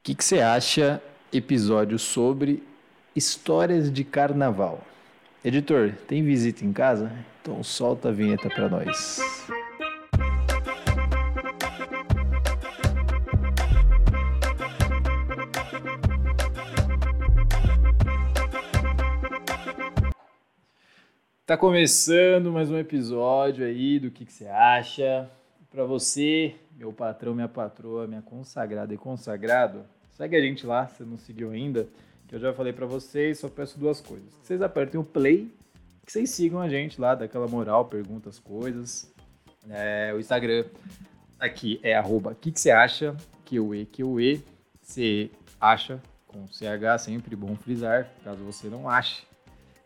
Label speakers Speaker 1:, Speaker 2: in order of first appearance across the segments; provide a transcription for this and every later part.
Speaker 1: O que que você acha episódio sobre histórias de carnaval? Editor, tem visita em casa? Então solta a vinheta pra nós. Tá começando mais um episódio aí do que, que você acha. Pra você, meu patrão, minha patroa, minha consagrada e consagrado, segue a gente lá, se não seguiu ainda, que eu já falei pra vocês, só peço duas coisas. Que vocês apertem o play, que vocês sigam a gente lá, daquela moral, pergunta as coisas. É, o Instagram aqui é arroba que que você acha, que o E, que o E, você acha, com CH sempre bom frisar, caso você não ache.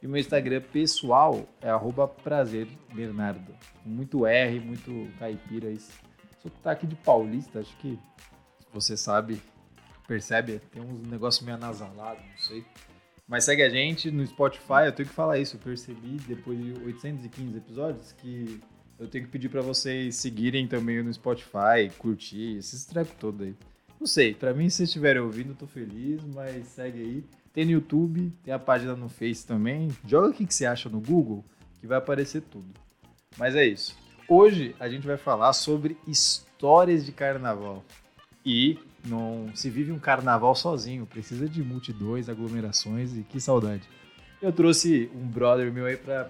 Speaker 1: E meu Instagram pessoal é arroba prazer Bernardo. Muito R, muito caipira. Isso. Sotaque de paulista, acho que você sabe, percebe, tem uns negócios meio anasalado, não sei. Mas segue a gente no Spotify, eu tenho que falar isso, eu percebi depois de 815 episódios que eu tenho que pedir para vocês seguirem também no Spotify, curtir, esses trecos todos aí. Não sei, pra mim se vocês estiverem ouvindo, eu tô feliz, mas segue aí. Tem no YouTube, tem a página no Face também. Joga o que, você acha no Google, que vai aparecer tudo. Mas é isso. Hoje a gente vai falar sobre histórias de carnaval. E não se vive um carnaval sozinho, precisa de multidões, aglomerações e que saudade. Eu trouxe um brother meu aí pra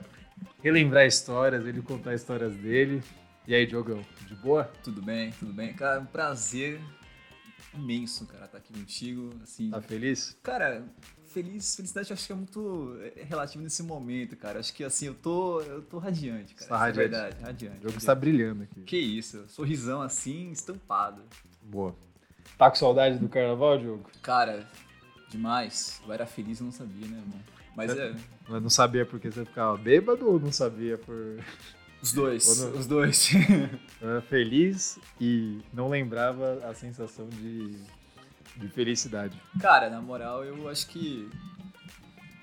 Speaker 1: relembrar histórias, ele contar histórias dele. E aí, Diogão, de boa?
Speaker 2: Tudo bem, tudo bem. Cara, um prazer imenso, cara, estar aqui contigo. Assim,
Speaker 1: Tá feliz?
Speaker 2: cara, feliz, felicidade eu acho que é muito é, relativo nesse momento, cara. Acho que assim, eu tô, eu tô radiante, cara.
Speaker 1: Tá
Speaker 2: Isso é
Speaker 1: radiante.
Speaker 2: verdade, radiante.
Speaker 1: O jogo
Speaker 2: radiante.
Speaker 1: está brilhando aqui.
Speaker 2: Que isso, sorrisão assim, estampado.
Speaker 1: Boa. Tá com saudade do carnaval, Diogo?
Speaker 2: Cara, demais. Eu era feliz e não sabia, né, irmão? Mas é,
Speaker 1: Mas não sabia porque você ficava bêbado ou não sabia por.
Speaker 2: os dois,
Speaker 1: Ou não-
Speaker 2: os dois.
Speaker 1: Eu era feliz e não lembrava a sensação de, de felicidade.
Speaker 2: Cara, na moral, eu acho que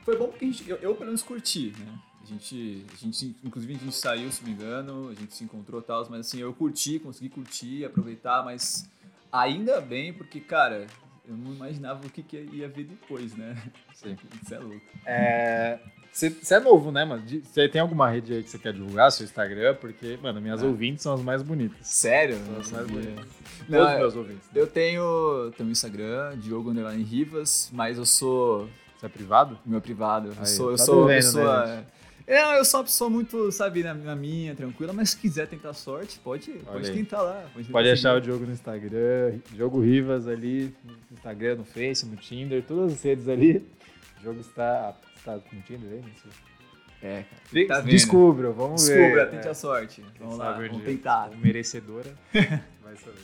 Speaker 2: foi bom porque a gente, eu, eu pelo menos curti, né? A gente, a gente, inclusive a gente saiu, se não me engano, a gente se encontrou e tal, mas assim, eu curti, consegui curtir, aproveitar, mas ainda bem porque, cara, eu não imaginava o que, que ia ver depois, né?
Speaker 1: Sim.
Speaker 2: Isso é louco.
Speaker 1: É. Você é novo, né, mano? Você tem alguma rede aí que você quer divulgar, seu Instagram? Porque, mano, minhas
Speaker 2: Ah.
Speaker 1: ouvintes são as mais bonitas.
Speaker 2: Sério?
Speaker 1: São as mais bonitas.
Speaker 2: Não,
Speaker 1: Todos
Speaker 2: eu-
Speaker 1: meus ouvintes.
Speaker 2: Eu tenho, tenho Instagram, Diogo Underline Rivas, mas eu sou
Speaker 1: Você é privado?
Speaker 2: meu privado. Eu
Speaker 1: Aí,
Speaker 2: sou, eu
Speaker 1: tá
Speaker 2: sou, eu
Speaker 1: devendo,
Speaker 2: sou,
Speaker 1: né,
Speaker 2: é, não, eu sou uma pessoa muito, sabe, na, na minha, tranquila, mas se quiser tentar sorte, pode, pode
Speaker 1: aí.
Speaker 2: tentar lá. Pode,
Speaker 1: Pode achar o Diogo no Instagram, Diogo Rivas ali, no Instagram, no Face, no Tinder, todas as redes ali. O jogo está, está no Tinder aí? Não sei.
Speaker 2: É,
Speaker 1: De-
Speaker 2: Tá?
Speaker 1: Descubra, vamos ver.
Speaker 2: Descubra, tente
Speaker 1: É.
Speaker 2: a sorte. Vamos lá,
Speaker 1: um
Speaker 2: vamos
Speaker 1: dia.
Speaker 2: tentar.
Speaker 1: Merecedora. Vai saber.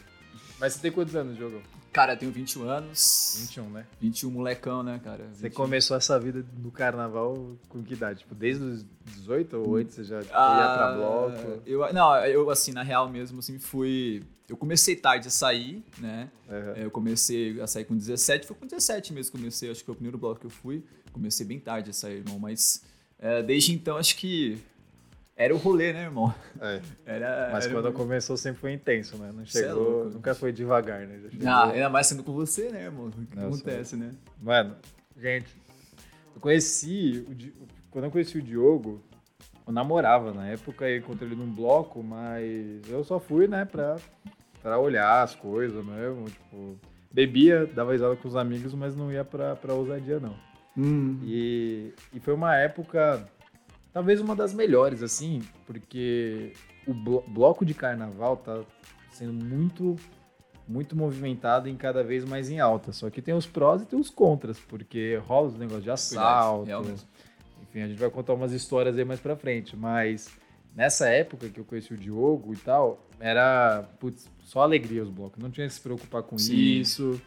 Speaker 1: Mas você tem quantos anos, Diogo?
Speaker 2: Cara, eu tenho 21 anos,
Speaker 1: 21, né?
Speaker 2: 21 molecão, né, cara?
Speaker 1: Você
Speaker 2: 21.
Speaker 1: começou essa vida no carnaval com que idade? Tipo, desde os 18 ou antes você já tipo,
Speaker 2: Ah,
Speaker 1: ia pra bloco?
Speaker 2: Eu, não, eu, assim, na real mesmo, assim, fui... Eu comecei tarde a sair, né?
Speaker 1: Aham.
Speaker 2: Eu comecei a sair com 17, foi com 17 mesmo que comecei, acho que foi o primeiro bloco que eu fui. Comecei bem tarde a sair, irmão, mas é, desde então acho que era o rolê, né, irmão?
Speaker 1: É.
Speaker 2: Era,
Speaker 1: Mas
Speaker 2: era
Speaker 1: quando
Speaker 2: o-
Speaker 1: começou sempre foi intenso, né? Não
Speaker 2: é
Speaker 1: chegou,
Speaker 2: louco.
Speaker 1: nunca foi devagar, né? Já chegou-
Speaker 2: Ah, ainda mais sendo com você, né, irmão? O que
Speaker 1: Nossa,
Speaker 2: acontece, né?
Speaker 1: Mano, gente, eu conheci, o quando eu conheci o Diogo, eu namorava na época, eu encontrei ele num bloco, mas eu só fui, né, pra, pra olhar as coisas mesmo, tipo, bebia, dava risada com os amigos, mas não ia pra, pra ousadia, não. E, e foi uma época, talvez uma das melhores, assim, porque o blo- bloco de carnaval tá sendo muito, muito movimentado e cada vez mais em alta. Só que tem os prós e tem os contras, porque rola os negócios de assalto.
Speaker 2: mesmo.
Speaker 1: Enfim, a gente vai contar umas histórias aí mais pra frente, mas nessa época que eu conheci o Diogo e tal, era putz, só alegria os blocos. Não tinha que se preocupar com
Speaker 2: Sim.
Speaker 1: isso.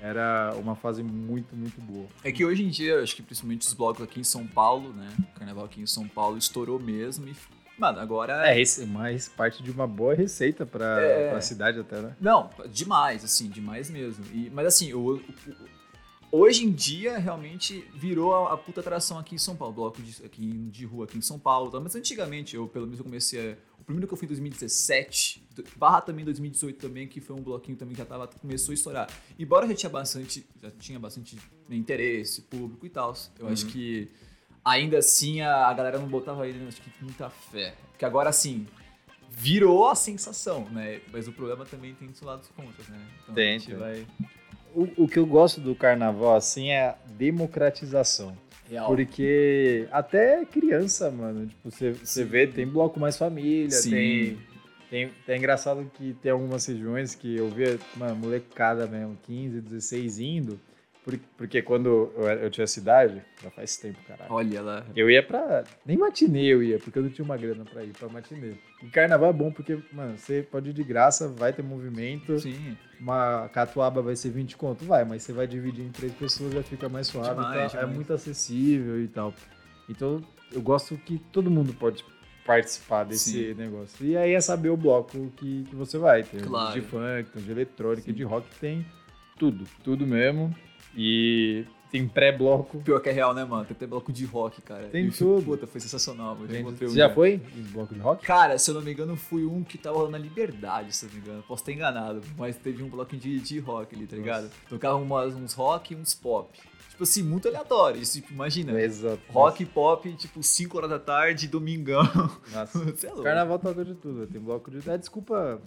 Speaker 1: Era uma fase muito, muito boa.
Speaker 2: É que hoje em dia, acho que principalmente os blocos aqui em São Paulo, né? O carnaval aqui em São Paulo estourou mesmo e, mano, agora
Speaker 1: É, esse, mas parte de uma boa receita pra,
Speaker 2: É.
Speaker 1: pra cidade até, né?
Speaker 2: Não, demais, assim, demais mesmo. E, mas assim, o- o- hoje em dia realmente virou a, a puta atração aqui em São Paulo, bloco de, aqui de rua aqui em São Paulo. tá? Mas antigamente, eu pelo menos eu comecei. a- o primeiro que eu fui em 2017, barra também 2018 também, que foi um bloquinho também que já tava, começou a estourar. Embora já tinha bastante, já tinha bastante né, interesse público e tal, eu uhum. acho que ainda assim a, a galera não botava ele, acho que muita fé. Porque agora, assim, virou a sensação, né? Mas o problema também tem dos lados contras, né?
Speaker 1: Então tem, a gente vai... O, o que eu gosto do carnaval, assim, é a democratização. Real. Porque até criança, mano, tipo, você, vê, tem bloco mais família, Sim. tem, tem. É engraçado que tem algumas regiões que eu via, uma molecada mesmo, 15, 16 indo. Porque quando eu, eu tinha cidade, já faz tempo, caralho.
Speaker 2: Olha lá.
Speaker 1: Eu ia pra. Nem matinê eu ia, porque eu não tinha uma grana pra ir pra matinê. E carnaval é bom porque, mano, você pode ir de graça, vai ter movimento.
Speaker 2: Sim.
Speaker 1: Uma catuaba vai ser 20 conto, vai, mas você vai dividir em três pessoas, já fica mais suave. Demais, demais. É muito acessível e tal. Então, eu gosto que todo mundo pode participar desse Sim. negócio. E aí é saber o bloco que, que você vai. Tem claro. de funk, tem de eletrônica, Sim. de rock, tem tudo. Tudo mesmo. E tem pré-bloco.
Speaker 2: Pior que é real, né, mano? Tem até bloco de rock, cara.
Speaker 1: Tem e, tudo.
Speaker 2: Puta, foi sensacional. Tem,
Speaker 1: você já foi em bloco de rock?
Speaker 2: Cara, se eu não me engano, fui um que tava na Liberdade, se eu não me engano. Posso estar enganado, mas teve um bloco de, de rock ali, tá ligado? Tocava umas, uns rock e uns pop. Tipo assim, muito aleatório. Tipo, imagina.
Speaker 1: Exato.
Speaker 2: Rock pop, tipo, 5 horas da tarde, domingão.
Speaker 1: Nossa. é Carnaval toca de tudo. Tem bloco de. É, desculpa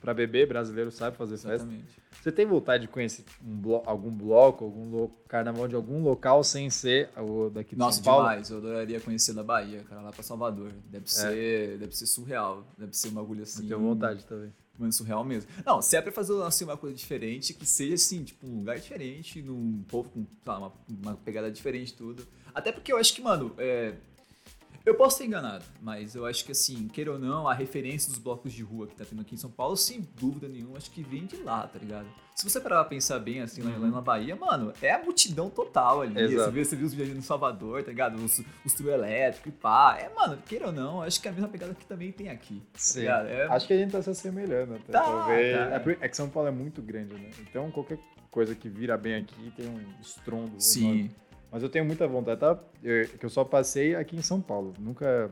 Speaker 1: pra beber, brasileiro sabe fazer
Speaker 2: Exatamente.
Speaker 1: festa. Você tem vontade de conhecer um blo algum bloco, algum lo carnaval de algum local sem ser o daqui de
Speaker 2: Nossa,
Speaker 1: São Paulo?
Speaker 2: demais. Eu adoraria conhecer da Bahia, cara, lá pra Salvador. Deve, é. ser, deve ser surreal. Deve ser um bagulho assim. Eu
Speaker 1: tenho vontade também.
Speaker 2: Mano, surreal mesmo. Não, se é pra fazer assim, uma coisa diferente, que seja assim, tipo, um lugar diferente, num povo com tá, uma, uma pegada diferente tudo. Até porque eu acho que, mano, é, eu posso ser enganado, mas eu acho que assim, queira ou não, a referência dos blocos de rua que tá tendo aqui em São Paulo, sem dúvida nenhuma, acho que vem de lá, tá ligado? Se você parar pra pensar bem, assim, uhum. lá, na Bahia, mano, é a multidão total ali. Você vê, você viu os vídeos no Salvador, tá ligado? Os, os trio elétrico e pá. É, mano, queira ou não, acho que é a mesma pegada que também tem aqui. Tá Sim. Tá é...
Speaker 1: Acho que a gente tá se assemelhando até. Tá, tá. É, é que São Paulo é muito grande, né? Então qualquer coisa que vira bem aqui tem um estrondo.
Speaker 2: Sim. Enorme.
Speaker 1: Mas eu tenho muita vontade, tá? Eu, que eu só passei aqui em São Paulo. Nunca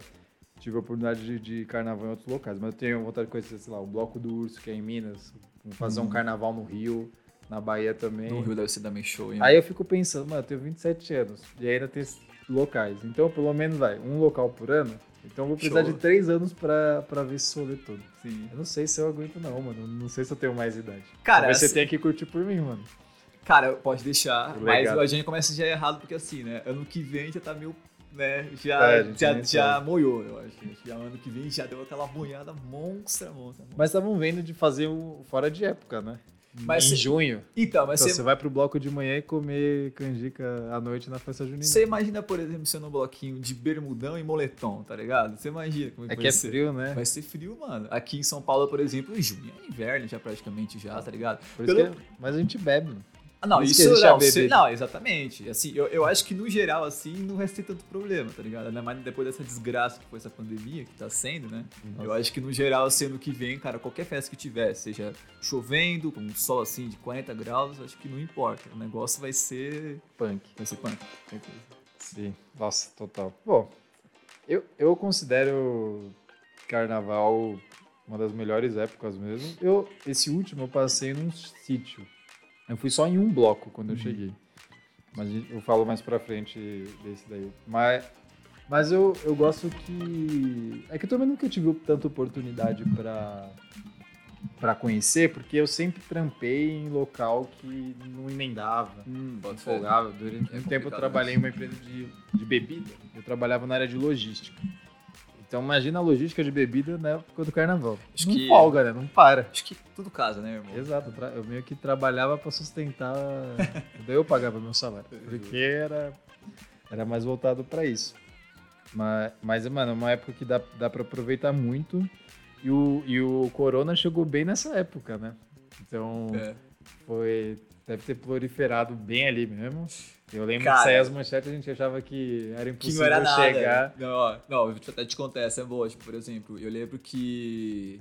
Speaker 1: tive a oportunidade de, de, carnaval em outros locais. Mas eu tenho vontade de conhecer, sei lá, o Bloco do Urso, que é em Minas. Fazer um uhum. carnaval no Rio, na Bahia também.
Speaker 2: No Rio deve ser também show, hein?
Speaker 1: Aí eu fico pensando, mano, eu tenho 27 anos e ainda tem locais. Então, pelo menos, vai, um local por ano. Então eu vou precisar show. de três anos pra, pra ver esse rolê todo.
Speaker 2: Sim.
Speaker 1: Eu não sei se eu aguento, não, mano. Não sei se eu tenho mais idade.
Speaker 2: Cara,
Speaker 1: Talvez assim... você tenha que curtir por mim, mano.
Speaker 2: Cara, pode deixar, mas a gente começa já errado, porque assim, né? Ano que vem já tá meio. Né, já, é, já, já moiou, eu acho. Já ano que vem já deu aquela boiada monstra, monstra. monstra.
Speaker 1: Mas estavam vendo de fazer o fora de época, né?
Speaker 2: Mas
Speaker 1: em
Speaker 2: cê...
Speaker 1: junho.
Speaker 2: Então, mas
Speaker 1: então, você vai pro bloco de manhã e comer canjica à noite na festa junina.
Speaker 2: Você imagina, por exemplo, sendo um bloquinho de bermudão e moletom, tá ligado? Você imagina como
Speaker 1: é, é que é ser. frio, né?
Speaker 2: Vai ser frio, mano. Aqui em São Paulo, por exemplo, em junho é inverno já praticamente já, tá ligado?
Speaker 1: Pelo... É... Mas a gente bebe.
Speaker 2: Ah, não, isso, isso não, se, não, exatamente. Assim, eu, eu acho que no geral, assim, não vai ter tanto problema, tá ligado? Ainda mais depois dessa desgraça que foi essa pandemia que tá sendo, né? Nossa. Eu acho que no geral, assim, ano que vem, cara, qualquer festa que tiver, seja chovendo, com um sol assim de 40 graus, acho que não importa. O negócio vai ser.
Speaker 1: Punk.
Speaker 2: Vai ser punk, certeza.
Speaker 1: Sim, nossa, total. Bom, eu, eu considero carnaval uma das melhores épocas mesmo. Eu, esse último eu passei num sítio eu fui só em um bloco quando eu uhum. cheguei. Mas eu falo mais pra frente desse daí. Mas, mas eu, eu gosto que. É que eu também nunca tive tanta oportunidade pra, pra conhecer, porque eu sempre trampei em local que não emendava,
Speaker 2: hum,
Speaker 1: não folgava. Durante é um tempo eu trabalhei em uma empresa de, de bebida. Eu trabalhava na área de logística. Então imagina a logística de bebida na época do carnaval.
Speaker 2: Acho não que...
Speaker 1: folga, né? Não para.
Speaker 2: Acho que tudo casa, né, irmão?
Speaker 1: Exato. Eu meio que trabalhava para sustentar. Daí eu pagava meu salário. Porque era, era mais voltado para isso. Mas, mas, mano, é uma época que dá, dá para aproveitar muito. E o, e o Corona chegou bem nessa época, né? Então, é. foi. Deve ter proliferado bem ali mesmo. Eu lembro Cara, que saía as manchetes a gente achava que era impossível que não era nada. chegar.
Speaker 2: Não, ó, não, eu até te contar, essa é boa. Tipo, por exemplo, eu lembro que.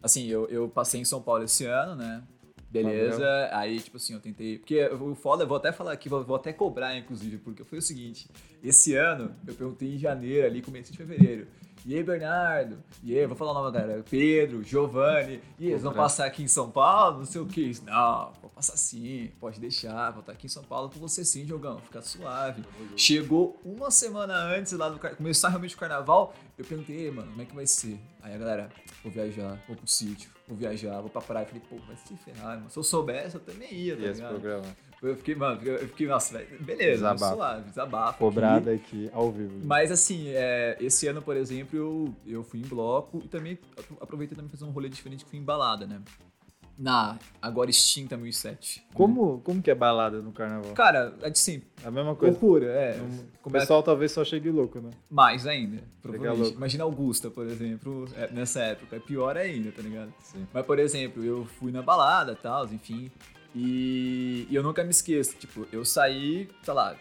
Speaker 2: Assim, eu, eu passei em São Paulo esse ano, né? Beleza, Valeu. aí, tipo assim, eu tentei. Porque o foda, eu vou até falar aqui, vou, vou até cobrar, inclusive, porque foi o seguinte: esse ano, eu perguntei em janeiro ali, começo de fevereiro. E aí, Bernardo? E aí, vou falar o nome da galera. Pedro, Giovanni. E eles vão passar aqui em São Paulo? Não sei o que. Não, vou passar sim. Pode deixar. Vou estar aqui em São Paulo com você sim, Jogão. Fica suave. Chegou uma semana antes lá do começar realmente o carnaval. Eu perguntei, "Ei, mano, como é que vai ser? Aí a galera, vou viajar, vou pro sítio, vou viajar, vou pra praia. Eu falei, pô, vai se ferrar, mano. Se eu soubesse, eu também ia, tá
Speaker 1: E esse
Speaker 2: ligado?
Speaker 1: programa?
Speaker 2: Eu fiquei, mano, eu fiquei, nossa, beleza,
Speaker 1: Desabafo.
Speaker 2: suave, desabafo.
Speaker 1: Cobrada
Speaker 2: aqui.
Speaker 1: aqui ao vivo.
Speaker 2: Mas assim, é, esse ano, por exemplo, eu, eu fui em bloco e também apro- aproveitei também fazer um rolê diferente que fui em balada, né? Na agora extinta 1007. né?
Speaker 1: Como, como que é balada no carnaval?
Speaker 2: Cara, é de sempre.
Speaker 1: A mesma coisa.
Speaker 2: Loucura, é.
Speaker 1: O
Speaker 2: Começa
Speaker 1: pessoal talvez só chegue louco, né?
Speaker 2: mais ainda, provavelmente. Imagina Augusta, por exemplo, é, nessa época. É pior ainda, tá ligado?
Speaker 1: Sim.
Speaker 2: Mas, por exemplo, eu fui na balada e tal, enfim. E, e eu nunca me esqueço. Tipo, eu saí, sei lá,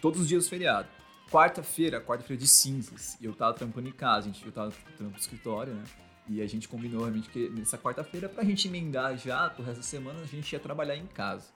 Speaker 2: todos os dias do feriado. Quarta-feira, quarta-feira de cinzas. E eu tava trampando em casa, gente. Eu tava trampando no escritório, né? E a gente combinou realmente que nessa quarta-feira, pra gente emendar já pro resto da semana, a gente ia trabalhar em casa.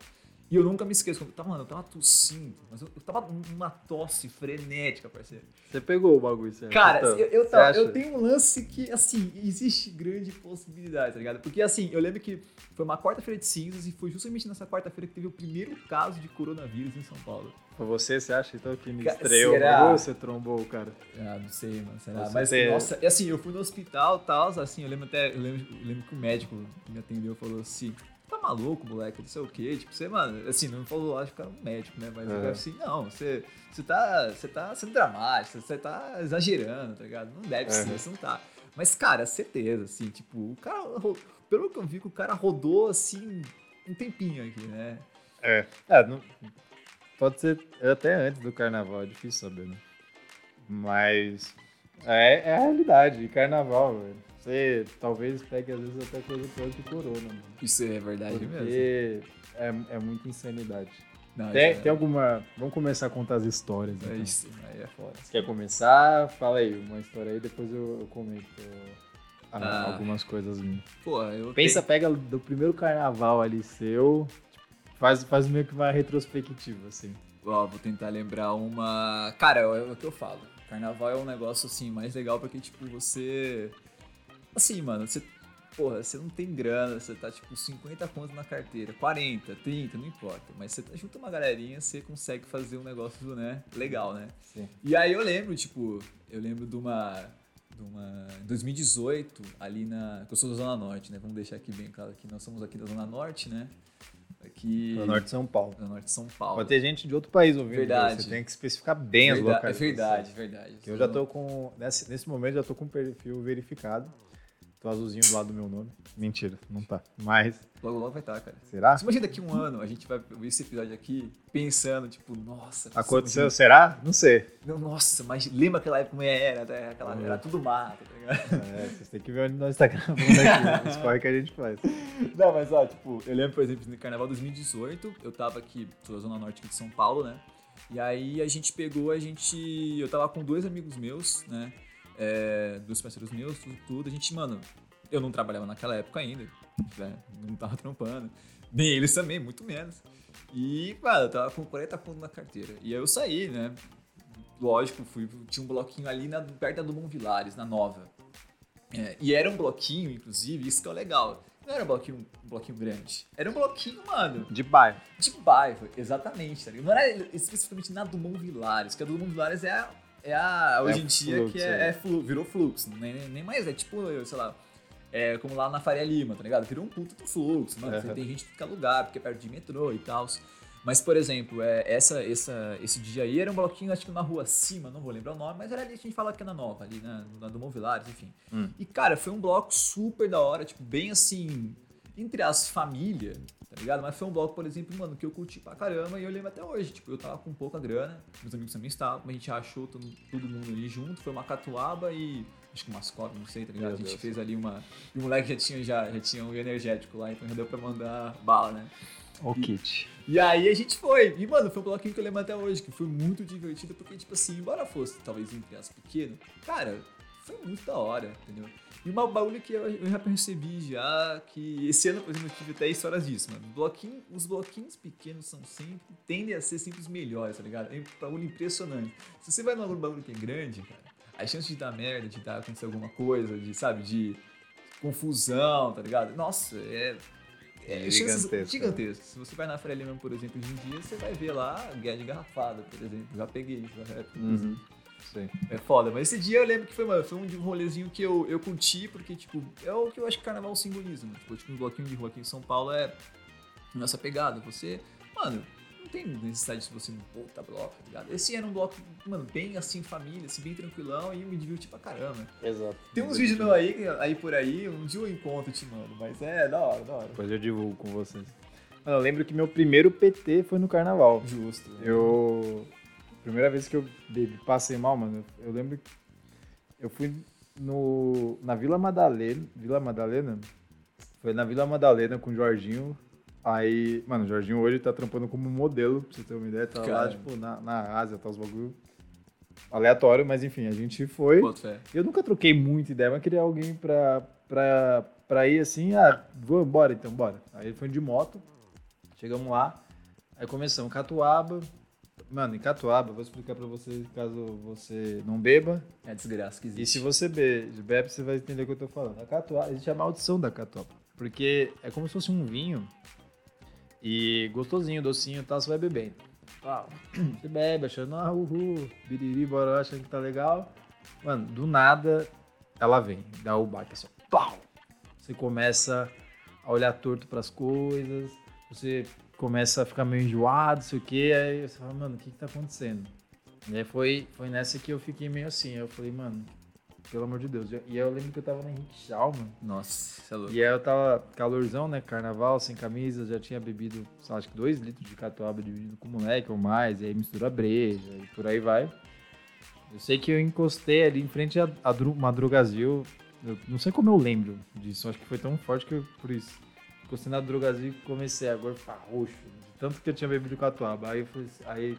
Speaker 2: E eu nunca me esqueço, eu tava, mano, eu tava tossindo, mas eu, eu tava numa tosse frenética, parceiro.
Speaker 1: Você pegou o bagulho, certo?
Speaker 2: Cara,
Speaker 1: Então,
Speaker 2: eu, eu,
Speaker 1: você
Speaker 2: tava- eu tenho um lance que, assim, existe grande possibilidade, tá ligado? Porque, assim, eu lembro que foi uma quarta-feira de cinzas e foi justamente nessa quarta-feira que teve o primeiro caso de coronavírus em São Paulo.
Speaker 1: Foi você, você acha então que me estreou
Speaker 2: será?
Speaker 1: ou você trombou o cara?
Speaker 2: Ah, não sei, mano, será?
Speaker 1: Você
Speaker 2: Mas,
Speaker 1: tem-
Speaker 2: nossa, e assim, eu fui no hospital e tal, assim, eu lembro até, eu lembro, eu lembro que o médico que me atendeu falou assim, maluco, moleque, não sei o quê, tipo, você, mano, assim, não me falou, acho que era um médico, né, mas eu
Speaker 1: É.
Speaker 2: assim, não, você, você tá, você tá sendo dramático, você tá exagerando, tá ligado? Não deve ser,
Speaker 1: Uhum.
Speaker 2: você não tá. Mas, cara, certeza, assim, tipo, o cara, pelo que eu vi, que o cara rodou, assim, um tempinho aqui, né?
Speaker 1: É. É, não- pode ser até antes do carnaval, é difícil saber, né? Mas é, é a realidade, carnaval, velho. Você talvez pegue às vezes até coisa pior que corona, mano.
Speaker 2: Isso é verdade mesmo.
Speaker 1: Porque é, é muita insanidade.
Speaker 2: Não,
Speaker 1: Tem,
Speaker 2: é-
Speaker 1: tem alguma. Vamos começar a contar as histórias.
Speaker 2: é
Speaker 1: então.
Speaker 2: isso, aí é foda.
Speaker 1: Você quer começar? Fala aí, uma história aí, depois eu, eu comento ah,
Speaker 2: Ah.
Speaker 1: algumas coisas minhas.
Speaker 2: Pô, eu
Speaker 1: Pensa,
Speaker 2: tenho-
Speaker 1: pega do primeiro carnaval ali seu, faz, faz meio que uma retrospectiva, assim.
Speaker 2: Ó, vou tentar lembrar uma. Cara, é o que eu falo. Carnaval é um negócio assim mais legal porque, tipo, você. Assim, mano, você. Porra, você não tem grana, você tá tipo 50 contos na carteira, 40, 30, não importa. Mas você tá junto uma galerinha, você consegue fazer um negócio, né? Legal, né?
Speaker 1: Sim.
Speaker 2: E aí eu lembro, tipo, eu lembro de uma. De uma. Em 2018, ali na. Eu sou da Zona Norte, né? Vamos deixar aqui bem claro que nós somos aqui da Zona Norte, né? Aqui.
Speaker 1: No norte de São Paulo.
Speaker 2: Da Norte de São Paulo.
Speaker 1: Pode ter gente de outro país ouvindo.
Speaker 2: Verdade.
Speaker 1: Você tem que especificar bem as
Speaker 2: Verda-
Speaker 1: locais.
Speaker 2: É verdade, verdade.
Speaker 1: Eu já tô com. Nesse, nesse momento já tô com o perfil verificado. Azulzinho do lado do meu nome. Mentira, não tá. Mas.
Speaker 2: Logo, logo vai estar, cara.
Speaker 1: Será?
Speaker 2: Você imagina daqui um ano a gente vai ver esse episódio aqui pensando, tipo, nossa.
Speaker 1: Aconteceu,
Speaker 2: precisamos
Speaker 1: será? Não sei.
Speaker 2: Não, nossa, mas lembra aquela época como era, né? Aquela,
Speaker 1: Uhum.
Speaker 2: era tudo mato, tá ligado?
Speaker 1: É, vocês têm que ver onde nós tá gravando aqui. Os corre que a gente faz.
Speaker 2: Não, mas ó, tipo, eu lembro, por exemplo, no carnaval 2018, eu tava aqui, sou da Zona Norte aqui de São Paulo, né? E aí a gente pegou, a gente. Eu tava com dois amigos meus, né? É, dois parceiros meus, tudo, tudo. A gente, mano, eu não trabalhava naquela época ainda, né? Não tava trampando. Nem eles também, muito menos. E, mano, eu tava com 40 pontos na carteira. E aí eu saí, né? Lógico, fui, tinha um bloquinho ali na, perto da Dumont Vilares, na Nova. É, e era um bloquinho, inclusive, isso que é legal. Não era um bloquinho, um bloquinho grande. Era um bloquinho, mano,
Speaker 1: De bairro.
Speaker 2: de bairro, exatamente, tá ligado? Não era especificamente na Dumont Vilares, que a Dumont Vilares é a, é a hoje
Speaker 1: É
Speaker 2: em dia,
Speaker 1: fluxo,
Speaker 2: que é,
Speaker 1: é.
Speaker 2: é flu- virou fluxo, nem, nem mais, é tipo, sei lá, é como lá na Faria Lima, tá ligado? Virou um puto do fluxo, mano, tem gente que fica lugar, porque é perto de metrô e tal. Mas, por exemplo, é, essa, essa, esse dia aí era um bloquinho, acho que na rua acima, não vou lembrar o nome, mas era ali, a gente fala que é na Nova, ali na, na Dumont Vilares, enfim.
Speaker 1: Hum.
Speaker 2: E, cara, foi um bloco super da hora, tipo, bem assim, entre as famílias, tá ligado? Mas foi um bloco, por exemplo, mano, que eu curti pra caramba e eu lembro até hoje. Tipo, eu tava com pouca grana, meus amigos também estavam, mas a gente achou todo, todo mundo ali junto, foi uma catuaba e. Acho que umas cobras, não sei, tá ligado?
Speaker 1: Meu
Speaker 2: a gente
Speaker 1: Deus.
Speaker 2: fez ali uma. E o moleque já tinha, já, já tinha um energético lá, então já deu pra mandar bala, né?
Speaker 1: O kit.
Speaker 2: E aí a gente foi. E, mano, foi um bloquinho que eu lembro até hoje, que foi muito divertido, porque, tipo assim, embora fosse talvez entre as pequeno, cara, foi muito da hora, entendeu? E uma bagulho que eu, eu já percebi já, que esse ano, por exemplo, eu tive até histórias disso, mano. Bloquinho, os bloquinhos pequenos são sempre, tendem a ser sempre os melhores, tá ligado? É um bagulho impressionante. Se você vai num bagulho que é grande, cara, a chance de dar merda, de dar, acontecer alguma coisa, de, sabe, de confusão, tá ligado? Nossa, é. É
Speaker 1: Gigantesco.
Speaker 2: gigantesco. Se você vai na Faria Lima, por exemplo, hoje em dia, você vai ver lá guerra de garrafada, por exemplo. Já peguei isso na época.
Speaker 1: Uhum. Sim.
Speaker 2: É foda, mas esse dia eu lembro que foi, mano, foi um rolezinho que eu, eu curti, porque, tipo, é o que eu acho que carnaval simboliza, né? Tipo, tipo, um bloquinho de rua aqui em São Paulo é nossa pegada. Você, mano, não tem necessidade de você não puta bloco, tá ligado? Esse era um bloco, mano, bem assim, família, assim, bem tranquilão e eu me diverti pra caramba.
Speaker 1: Exato.
Speaker 2: Tem uns vídeos meus aí, aí por aí, um dia eu encontro te mando, mas é da hora, da hora.
Speaker 1: Depois eu divulgo com vocês. Mano, eu lembro que meu primeiro PT foi no carnaval.
Speaker 2: Justo. né?
Speaker 1: Eu. Primeira vez que eu bebi, passei mal, mano, eu lembro que eu fui no, na Vila Madalena. Vila Madalena? Foi na Vila Madalena com o Jorginho. Aí, mano, o Jorginho hoje tá trampando como modelo, pra você ter uma ideia. Tá lá, tipo, na, na Ásia, tá os bagulho aleatório, mas enfim, a gente foi. Eu nunca troquei muita ideia, mas queria alguém pra, pra, pra ir assim, ah, vamos embora então, bora. Aí ele foi de moto, chegamos lá, aí começamos Catuaba. Mano, em Catuaba, vou explicar pra você caso você não beba.
Speaker 2: É desgraça que
Speaker 1: E
Speaker 2: existe.
Speaker 1: se você be- bebe, você vai entender o que eu tô falando. A Catuaba, existe a maldição da Catuaba. Porque é como se fosse um vinho e gostosinho, docinho e tal, você vai bebendo. Pau. Você bebe, achando, ah, uhul, biriri, bora, achando que tá legal. Mano, do nada, ela vem, dá o baque assim, pau! Você começa a olhar torto pras coisas, você começa a ficar meio enjoado, sei o quê, aí você fala, mano, o que que tá acontecendo? E aí foi, foi nessa que eu fiquei meio assim, eu falei, mano, pelo amor de Deus. E eu lembro que eu tava na Henrique mano.
Speaker 2: Nossa, você é louco.
Speaker 1: E aí eu tava calorzão, né? Carnaval, sem camisa, já tinha bebido, sei lá, acho que dois litros de catuaba dividido com o moleque ou mais, e aí mistura breja e por aí vai. Eu sei que eu encostei ali em frente a, a Dru- Madrugazil. Eu não sei como eu lembro disso, acho que foi tão forte que eu, por isso. Encostei na Drogazil e comecei a gorfar roxo, de tanto que eu tinha bebido catuaba. Aí, fui, aí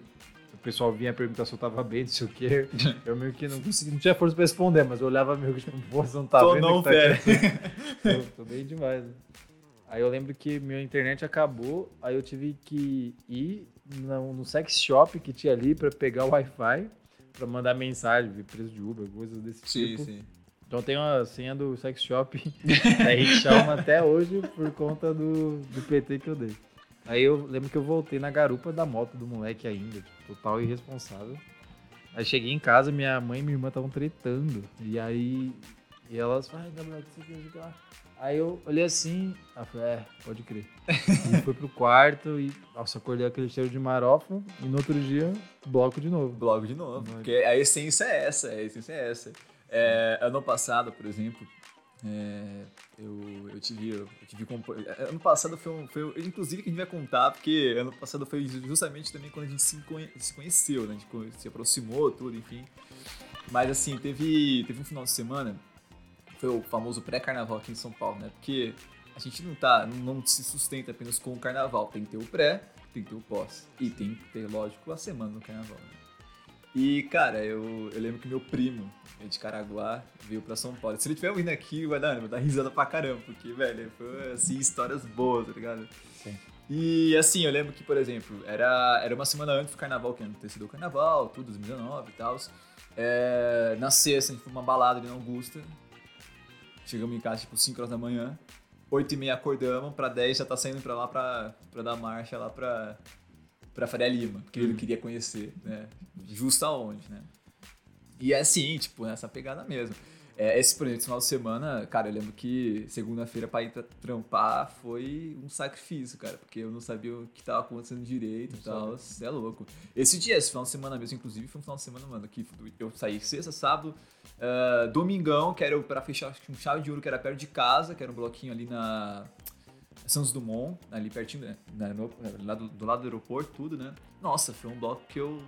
Speaker 1: o pessoal vinha perguntar se eu tava bem, não sei o quê. Eu meio que não consegui, não tinha força pra responder, mas eu olhava meio que tipo, pô, você não tá
Speaker 2: Tô
Speaker 1: vendo
Speaker 2: não,
Speaker 1: tá. Tô, tô bem demais. né? Aí eu lembro que minha internet acabou, aí eu tive que ir no, no sex shop que tinha ali pra pegar o Wi-Fi, pra mandar mensagem, ver preço de Uber, coisas desse
Speaker 2: Sim,
Speaker 1: tipo.
Speaker 2: sim.
Speaker 1: Então eu tenho a senha do sex shop da Chalma até hoje por conta do, do PT que eu dei. Aí eu lembro que eu voltei na garupa da moto do moleque ainda, tipo, total irresponsável. Aí cheguei em casa, minha mãe e minha irmã estavam tretando. E aí e elas falaram, ai, Gabriel, que você quer jogar? Aí eu olhei assim, eu falei, é, pode crer. e fui pro quarto e, nossa, acordei aquele cheiro de marofa e no outro dia, bloco de novo.
Speaker 2: Blog de novo. Porque a essência é essa, a essência é essa. É, ano passado, por exemplo, é, eu, eu tive. Eu tive compo- ano passado foi, um, foi. Inclusive que a gente vai contar, porque ano passado foi justamente também quando a gente se, conhe- se conheceu, né? A gente se aproximou, tudo, enfim. Mas assim, teve, teve um final de semana, foi o famoso pré-carnaval aqui em São Paulo, né? Porque a gente não tá, não, não se sustenta apenas com o carnaval. Tem que ter o pré, tem que ter o pós. E tem que ter, lógico, a semana do carnaval. Né? E, cara, eu, eu lembro que meu primo, é de Caraguá, veio pra São Paulo. Se ele estiver ouvindo aqui, vai dar, vai dar risada pra caramba, porque, velho, foi, assim, histórias boas, tá ligado?
Speaker 1: Sim.
Speaker 2: E, assim, eu lembro que, por exemplo, era, era uma semana antes do carnaval, que antecedeu o carnaval, tudo, 2019 e tal. É, na sexta, a gente foi uma balada ali na Augusta. Chegamos em casa, tipo, 5 horas da manhã. 8 e meia acordamos, pra 10 já tá saindo pra lá pra, pra dar marcha lá pra, pra Faria Lima, porque ele queria conhecer, né? Justo aonde, né? E é assim, tipo, nessa pegada mesmo. É, esse, por exemplo, final de semana, cara, eu lembro que segunda-feira pra ir pra trampar foi um sacrifício, cara, porque eu não sabia o que tava acontecendo direito e tal. Você é louco. Esse dia, esse final de semana mesmo, inclusive, foi um final de semana, mano, que eu saí sexta, sábado, ah, domingão, que era pra fechar acho que um chave de ouro que era perto de casa, que era um bloquinho ali na Santos Dumont, ali pertinho, né, lá do, do lado do aeroporto, tudo, né? Nossa, foi um bloco que eu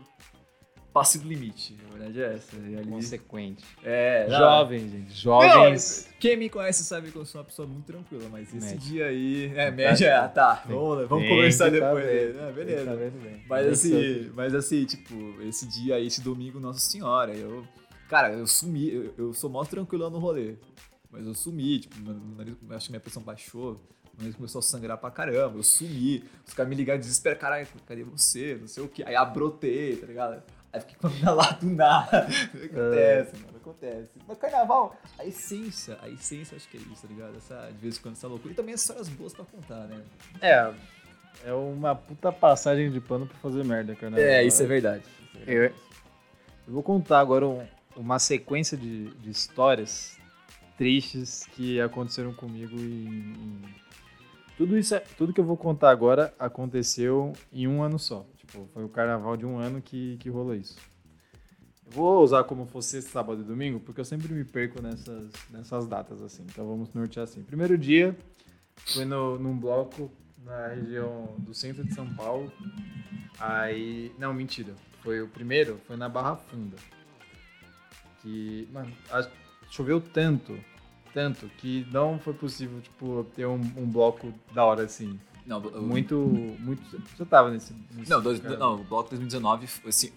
Speaker 2: passei do limite, a verdade é essa. Ali,
Speaker 1: Consequente.
Speaker 2: é, não,
Speaker 1: Jovens, gente.
Speaker 2: não,
Speaker 1: Jovens.
Speaker 2: quem me conhece sabe que eu sou uma pessoa muito tranquila, mas esse
Speaker 1: Média.
Speaker 2: dia aí. É, média, ah, tá. Vamos, vamos conversar
Speaker 1: tá
Speaker 2: depois.
Speaker 1: que
Speaker 2: beleza.
Speaker 1: tá bem.
Speaker 2: Mas
Speaker 1: Tem
Speaker 2: assim, mas assim, tipo, esse dia aí, esse domingo, Nossa Senhora, eu. Cara, eu sumi, eu, eu sou mó tranquilão no rolê. Mas eu sumi, tipo, meu nariz, acho que minha pressão baixou, nariz começou a sangrar pra caramba, eu sumi. Os caras me ligaram desespero, caralho, cadê você? Não sei o que. Aí abrotei, tá ligado? Aí fiquei com a mina lá do nada. Acontece, mano, acontece. Mas carnaval, a essência, a essência acho que é isso, tá ligado? Essa, de vez em quando essa loucura. E também as histórias boas pra contar, né?
Speaker 1: É, é uma puta passagem de pano pra fazer merda, cara.
Speaker 2: É, isso é verdade.
Speaker 1: Eu, eu vou contar agora um- uma sequência de, de histórias tristes que aconteceram comigo em, em- tudo isso, é- tudo que eu vou contar agora aconteceu em um ano só. Tipo, foi o carnaval de um ano que, que rolou isso. Eu vou usar como fosse sábado e domingo, porque eu sempre me perco nessas, nessas datas assim. Então vamos nortear assim. Primeiro dia foi no, num bloco na região do centro de São Paulo. Aí. Não, mentira. Foi o primeiro, foi na Barra Funda. Que. Mano, a- choveu tanto, tanto, que não foi possível, tipo, ter um, um bloco da hora assim.
Speaker 2: Não, eu-
Speaker 1: Muito. Muito. Você tava nesse. nesse
Speaker 2: Não, dois, não, o bloco 2019, foi assim,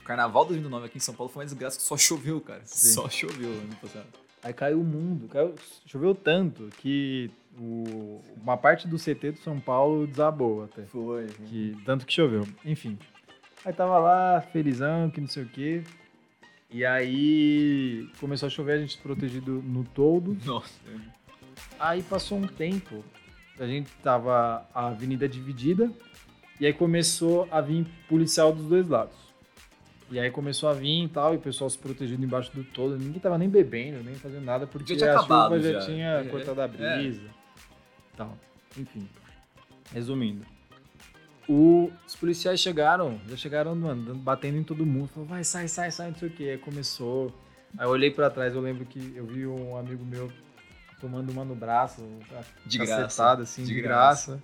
Speaker 2: o carnaval 2019 aqui em São Paulo foi uma desgraça que só choveu, cara.
Speaker 1: Sim.
Speaker 2: Só choveu ano passado.
Speaker 1: Aí caiu o mundo, caiu, choveu tanto que o- uma parte do CT do São Paulo desabou até.
Speaker 2: Foi.
Speaker 1: Que, tanto que choveu. Enfim. Aí tava lá, felizão, que não sei o quê. E aí começou a chover, a gente protegido no todo.
Speaker 2: Nossa.
Speaker 1: Aí passou um tempo, a gente tava a avenida dividida, e aí começou a vir policial dos dois lados. E aí começou a vir e tal, e o pessoal se protegendo embaixo do todo. Ninguém tava nem bebendo, nem fazendo nada, porque
Speaker 2: Já
Speaker 1: a chuva já,
Speaker 2: já.
Speaker 1: tinha
Speaker 2: É,
Speaker 1: cortado a
Speaker 2: é.
Speaker 1: brisa. Tal. Enfim. Resumindo. O- os policiais chegaram, já chegaram, mano, batendo em todo mundo. Falou, vai, sai, sai, sai, não sei o que. Aí começou. Aí eu olhei pra trás, eu lembro que eu vi um amigo meu tomando uma no braço,
Speaker 2: De graça.
Speaker 1: assim,
Speaker 2: De
Speaker 1: de, graça.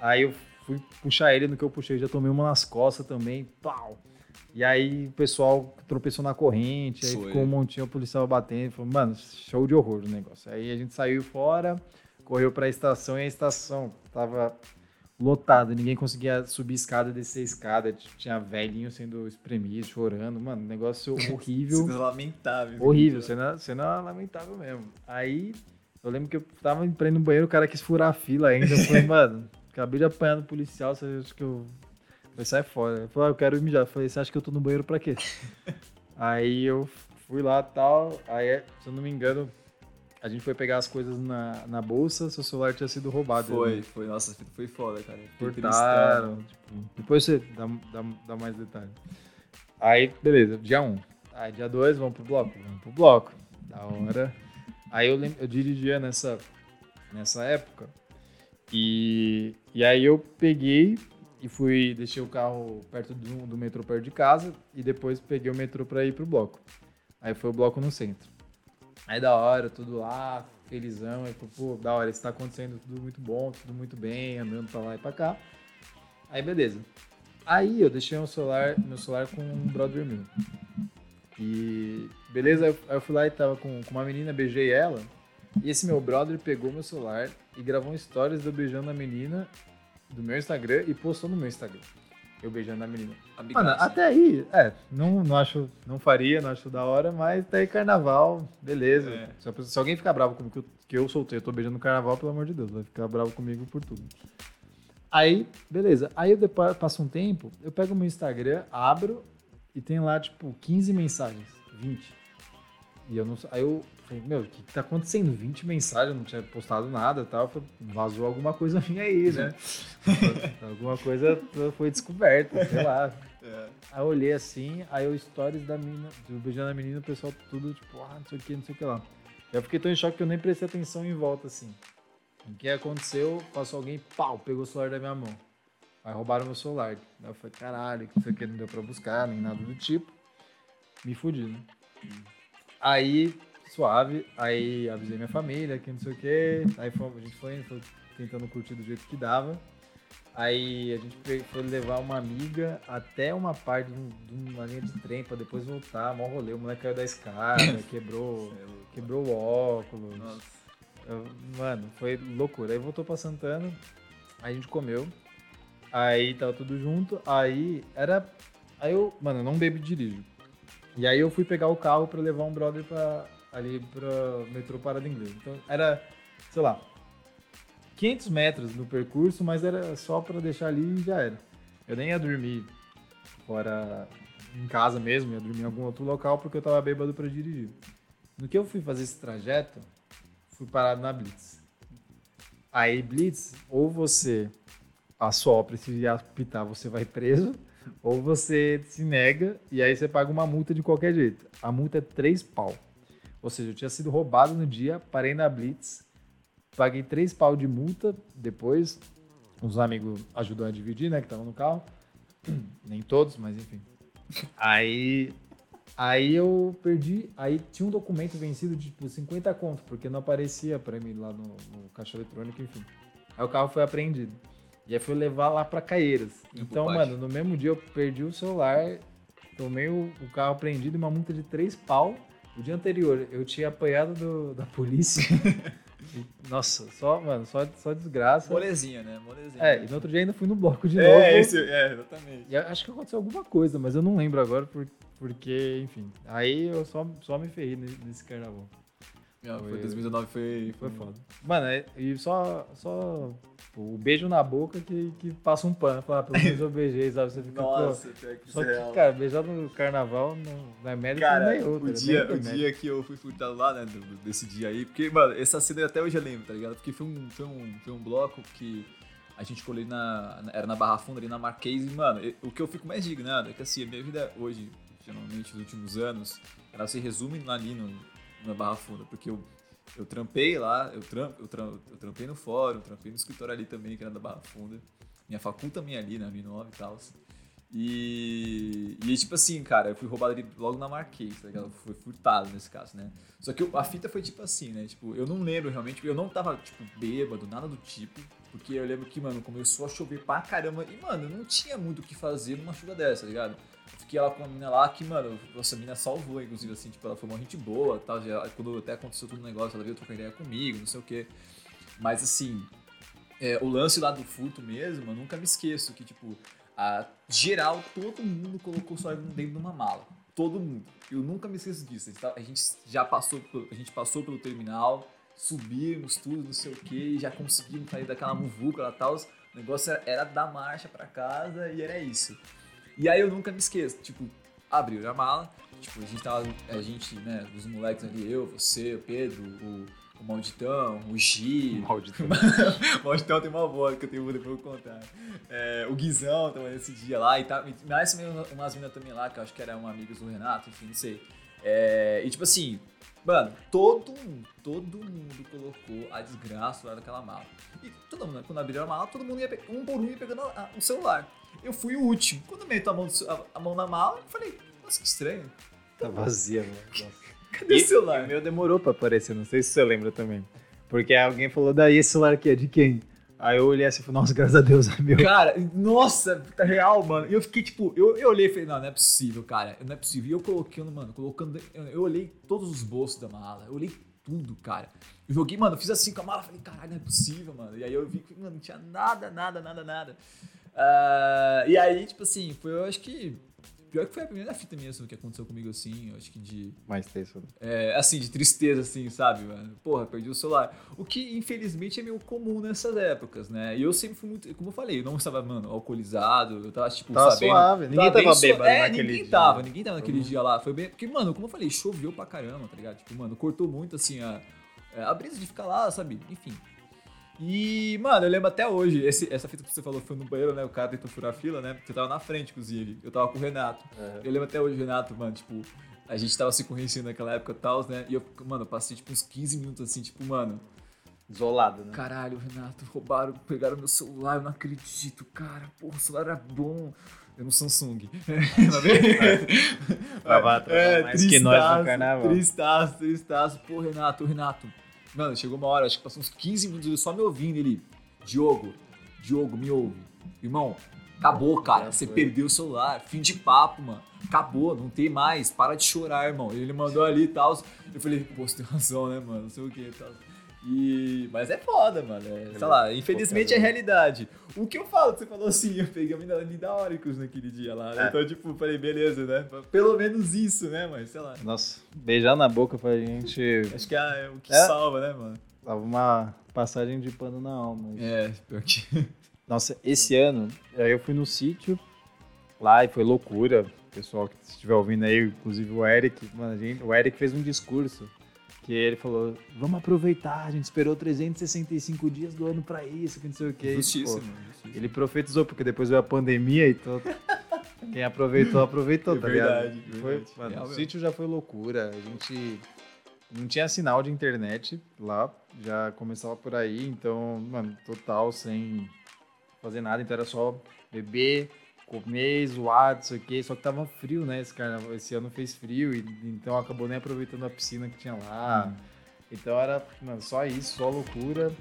Speaker 1: Aí eu fui puxar ele no que eu puxei, já tomei uma nas costas também, pau. E aí o pessoal tropeçou na corrente, aí
Speaker 2: Foi.
Speaker 1: ficou um montinho, o policial batendo, falou, mano, show de horror o negócio. Aí a gente saiu fora, correu pra estação e a estação tava lotada, ninguém conseguia subir escada, descer escada, tinha velhinho sendo espremido, chorando, mano, negócio horrível.
Speaker 2: Coisa lamentável.
Speaker 1: Horrível, cena, cena lamentável mesmo. Aí, eu lembro que eu tava pra ir no banheiro, o cara quis furar a fila ainda. Eu falei, mano, acabei de apanhar do policial, você acha que eu. Falei, sai fora. Ele falou, ah, eu quero mijar. Eu falei, você acha que eu tô no banheiro pra quê? aí eu fui lá e tal. Aí, se eu não me engano, a gente foi pegar as coisas na, na bolsa, seu celular tinha sido roubado.
Speaker 2: Foi,
Speaker 1: né?
Speaker 2: foi. Nossa, foi foda, cara.
Speaker 1: Cortaram. tipo, depois você dá, dá, dá mais detalhes. Aí, beleza, dia 1. Um. Aí, dia 2, vamos pro bloco? Vamos pro bloco. Da hora. Aí eu, eu dirigia nessa, nessa época. E, e aí eu peguei e fui, deixei o carro perto do, do metrô perto de casa e depois peguei o metrô pra ir pro bloco. Aí foi o bloco no centro. Aí da hora, tudo lá, felizão. Aí, pô, da hora, isso tá acontecendo tudo muito bom, tudo muito bem, andando pra lá e pra cá. Aí beleza. Aí eu deixei o celular, meu celular com um brother meu. E beleza, aí eu- eu fui lá e tava com, com uma menina, beijei ela. E esse meu brother pegou meu celular e gravou um stories eu beijando a menina do meu Instagram e postou no meu Instagram. Eu beijando a menina. Mano,
Speaker 2: Mano,
Speaker 1: até aí, é, não, não acho, não faria, não acho da hora, mas até aí carnaval, beleza.
Speaker 2: É.
Speaker 1: Se, se alguém ficar bravo comigo que eu, que eu soltei, eu tô beijando no carnaval, pelo amor de Deus, vai ficar bravo comigo por tudo. Aí, beleza. Aí eu depois passo um tempo, eu pego o meu Instagram, abro e tem lá, tipo, 15 mensagens, 20. E eu não Aí eu falei, meu, o que, que tá acontecendo? 20 mensagens, não tinha postado nada e tal. Falei, vazou alguma coisa minha aí, né? alguma coisa foi descoberta, sei lá.
Speaker 2: É.
Speaker 1: Aí eu olhei assim, aí o stories da menina, do beijando a menina, o pessoal tudo tipo, ah, não sei o que, não sei o que lá. Eu fiquei tão em choque que eu nem prestei atenção em volta, assim. O que aconteceu? Passou alguém, pau, pegou o celular da minha mão. Aí roubaram meu celular. Aí eu falei, caralho, que isso aqui não deu pra buscar, nem nada do tipo. Me fudi, né? Aí, suave, aí avisei minha família, que não sei o que. Aí fomos- a gente foi, foi tentando curtir do jeito que dava. Aí a gente foi levar uma amiga até uma parte de, um- de uma linha de trem pra depois voltar, mó rolê. O moleque caiu da escada, quebrou, quebrou o óculos.
Speaker 2: Nossa.
Speaker 1: Eu- Mano, foi loucura. Aí voltou pra Santana, aí a gente comeu. Aí tava tudo junto. Aí era. Aí eu, mano, eu não bebo e dirijo. E aí eu fui pegar o carro pra levar um brother pra, ali pra metrô Parada Inglês. Então era, sei lá, 500 metros no percurso, mas era só pra deixar ali e já era. Eu nem ia dormir fora em casa mesmo, ia dormir em algum outro local porque eu tava bêbado pra dirigir. No que eu fui fazer esse trajeto, fui parado na Blitz. Aí, Blitz, ou você assopra e se apitar, você vai preso, ou você se nega e aí você paga uma multa de qualquer jeito. A multa é 3 pau. Ou seja, eu tinha sido roubado no dia, parei na Blitz, paguei 3 pau de multa, depois uns amigos ajudou a dividir, né, que estavam no carro. Nem todos, mas enfim. Aí Aí eu perdi, aí tinha um documento vencido de tipo 50 conto, porque não aparecia para mim lá no, no, caixa eletrônico, enfim. Aí o carro foi apreendido. E aí fui levar lá para Caieiras. Então, mano, no mesmo dia eu perdi o celular, tomei o, o carro apreendido e uma multa de 3 pau. O dia anterior eu tinha apanhado do, da polícia. Nossa, só, mano, só, só desgraça.
Speaker 2: Molezinha, né? Molezinha.
Speaker 1: É, e no outro dia ainda fui no bloco de
Speaker 2: é,
Speaker 1: novo.
Speaker 2: Esse, é, exatamente.
Speaker 1: E acho que aconteceu alguma coisa, mas eu não lembro agora por, porque, enfim. Aí eu só, só me ferrei nesse carnaval.
Speaker 2: Não, foi, 2019 foi,
Speaker 1: foi foda. Mano, é, e só, só o beijo na boca que, que passa um pano. Falar, pelo menos eu beijei, sabe? Você fica,
Speaker 2: Nossa, pior que
Speaker 1: Só que, real. cara, beijar no carnaval não, não é mérito
Speaker 2: cara,
Speaker 1: nem outro.
Speaker 2: O, dia, o dia que eu fui furtado lá, né, desse dia aí, porque, mano, essa cena até hoje eu lembro, tá ligado? Porque foi um, foi um, foi um bloco que a gente colheu na. Era na Barra Funda, ali na Marquês, e, mano, o que eu fico mais indignado é que, assim, a minha vida hoje, geralmente, nos últimos anos, ela se resume ali no, na Barra Funda, porque eu eu trampei lá, eu, tramp, eu, eu trampei no fórum, trampei no escritório ali também, que era da Barra Funda. Minha facul também ali, na M9 e tal. E, e tipo assim, cara, eu fui roubado ali logo na Marquês, tá ligado? Foi furtado nesse caso, né? Só que eu, a fita foi tipo assim, né? Tipo, eu não lembro realmente, eu não tava, tipo, bêbado, nada do tipo. Porque eu lembro que, mano, começou a chover pra caramba. E, mano, não tinha muito o que fazer numa chuva dessa, tá ligado? Fiquei lá com uma mina lá que, mano, nossa, a mina salvou, inclusive, assim, tipo, ela foi uma gente boa tal. Já, quando até aconteceu todo o negócio, ela veio trocar ideia comigo, não sei o quê. Mas, assim, é, o lance lá do furto mesmo, eu nunca me esqueço que, tipo, a geral, todo mundo colocou só dentro de uma mala. Todo mundo. Eu nunca me esqueço disso. A gente já passou, a gente passou pelo terminal, subimos tudo, não sei o que, já conseguimos sair daquela muvuca lá tal. O negócio era dar marcha para casa e era isso. E aí eu nunca me esqueço, tipo, abriu a mala, tipo, a gente tava, a gente, né, os moleques ali, eu, você, o Pedro, o, o Malditão, o Gi.
Speaker 1: Malditão.
Speaker 2: o Malditão tem uma voz que eu tenho depois vou contar. É, o Guizão também nesse dia lá e tá, mais umas meninas também lá, que eu acho que eram amigos do Renato, enfim, não sei. É, e tipo assim, Mano, todo mundo, todo mundo colocou a desgraça lá naquela mala. E todo mundo, quando abriu a mala, todo mundo ia, um por um ia pegando o celular. Eu fui o último. Quando eu meto a mão, a, mão na mala, eu falei, nossa, que estranho.
Speaker 1: Tá vazia, mano.
Speaker 2: Cadê e, o celular?
Speaker 1: o meu demorou pra aparecer, não sei se você lembra também. Porque alguém falou, daí esse celular aqui é de quem? Aí eu olhei assim e falei, nossa, graças a Deus, é meu.
Speaker 2: Cara, nossa, tá real, mano. E eu fiquei tipo, eu, eu olhei e falei, não, não é possível, cara. Não é possível. E eu colocando, mano, colocando. Eu olhei todos os bolsos da mala. Eu olhei tudo, cara. Eu joguei, mano, fiz assim com a mala, falei, caralho, não é possível, mano. E aí eu vi que, mano, não tinha nada, nada, nada, nada. Uh, e aí, tipo assim, foi, eu acho que Pior que foi a primeira fita mesmo que aconteceu comigo assim, eu acho que de.
Speaker 1: Mais tenso.
Speaker 2: É, assim, de tristeza, assim, sabe, mano? Porra, perdi o celular. O que, infelizmente, é meio comum nessas épocas, né? E eu sempre fui muito. Como eu falei, eu não estava, mano, alcoolizado, eu tava, tipo,
Speaker 1: tava
Speaker 2: sabendo.
Speaker 1: Suave. Ninguém tava, tava bêbado
Speaker 2: é,
Speaker 1: naquele
Speaker 2: ninguém
Speaker 1: dia.
Speaker 2: Tava, ninguém tava naquele uhum. dia lá. Foi bem. Porque, mano, como eu falei, choveu pra caramba, tá ligado? Tipo, mano, cortou muito, assim, a, a brisa de ficar lá, sabe? Enfim. E, mano, eu lembro até hoje, esse, essa fita que você falou foi no banheiro, né? O cara tentou furar a fila, né? Porque eu tava na frente, inclusive. Eu tava com o Renato. Uhum. Eu lembro até hoje, Renato, mano, tipo, a gente tava se conhecendo naquela época e tal, né? E eu, mano, eu passei tipo uns 15 minutos assim, tipo, mano.
Speaker 1: Isolado, né?
Speaker 2: Caralho, Renato, roubaram, pegaram meu celular, eu não acredito, cara. Porra, o celular era bom. Eu no Samsung.
Speaker 1: Travar, travar é, mais que nós no carnaval.
Speaker 2: Tristaço, tristaço. Pô, Renato, Renato, Mano, chegou uma hora, acho que passou uns 15 minutos só me ouvindo ele. Diogo, Diogo, me ouve. Irmão, acabou, cara. Você perdeu o celular. Fim de papo, mano. Acabou, não tem mais. Para de chorar, irmão. Ele mandou ali e tal. Eu falei, pô, você tem razão, né, mano? Não sei o que e tal. E... Mas é foda, mano. É, sei lá, infelizmente é realidade. O que eu falo, você falou assim, eu peguei a menina ali da Oricus naquele dia lá. Né? É. Então, tipo, falei, beleza, né? Pelo menos isso, né, mas sei lá.
Speaker 1: Nossa, beijar na boca pra gente.
Speaker 2: Acho que é, o que é. salva, né, mano?
Speaker 1: Tava uma passagem de pano na alma.
Speaker 2: É, pior que.
Speaker 1: Nossa, esse ano, aí eu fui no sítio lá e foi loucura. pessoal que estiver ouvindo aí, inclusive o Eric, mano, gente, o Eric fez um discurso que ele falou: vamos aproveitar, a gente esperou 365 dias do ano pra isso, que não sei o quê.
Speaker 2: Justíssimo,
Speaker 1: Pô,
Speaker 2: justíssimo.
Speaker 1: ele profetizou, porque depois veio a pandemia e todo. Quem aproveitou, aproveitou,
Speaker 2: É
Speaker 1: tá
Speaker 2: verdade,
Speaker 1: ligado?
Speaker 2: verdade.
Speaker 1: Foi, mano,
Speaker 2: Real
Speaker 1: o sítio já foi loucura. A gente não tinha sinal de internet lá, já começava por aí, então, mano, total sem fazer nada, então era só beber, comer, zoar, não sei o quê, só que tava frio, né, esse carnaval, esse ano fez frio, e então acabou nem aproveitando a piscina que tinha lá, então era, mano, só isso, só loucura,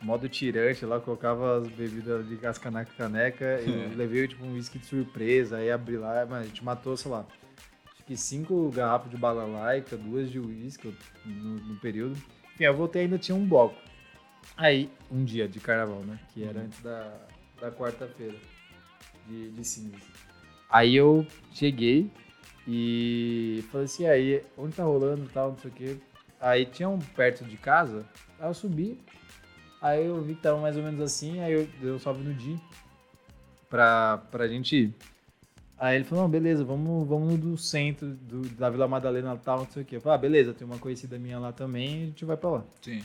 Speaker 1: modo tirante lá, colocava as bebidas de casca na caneca, e
Speaker 2: É.
Speaker 1: levei, tipo, um whisky de surpresa, aí abri lá, mano, a gente matou, sei lá, acho que cinco garrafas de balalaica, duas de uísque no, no período. Enfim, eu voltei e ainda tinha um bloco. Aí, um dia de carnaval, né? Que era
Speaker 2: Uhum.
Speaker 1: antes da, da quarta-feira de, de. Aí eu cheguei e falei assim, aí, onde tá rolando e tal, não sei o quê. Aí tinha um perto de casa, aí eu subi, aí eu vi que tava mais ou menos assim, aí eu um salve no Di pra, pra gente ir. Aí ele falou, não, beleza, vamos, vamos no do centro do, da Vila Madalena tal, não sei o quê. Eu falei, ah, beleza, tem uma conhecida minha lá também, a gente vai pra lá.
Speaker 2: Sim.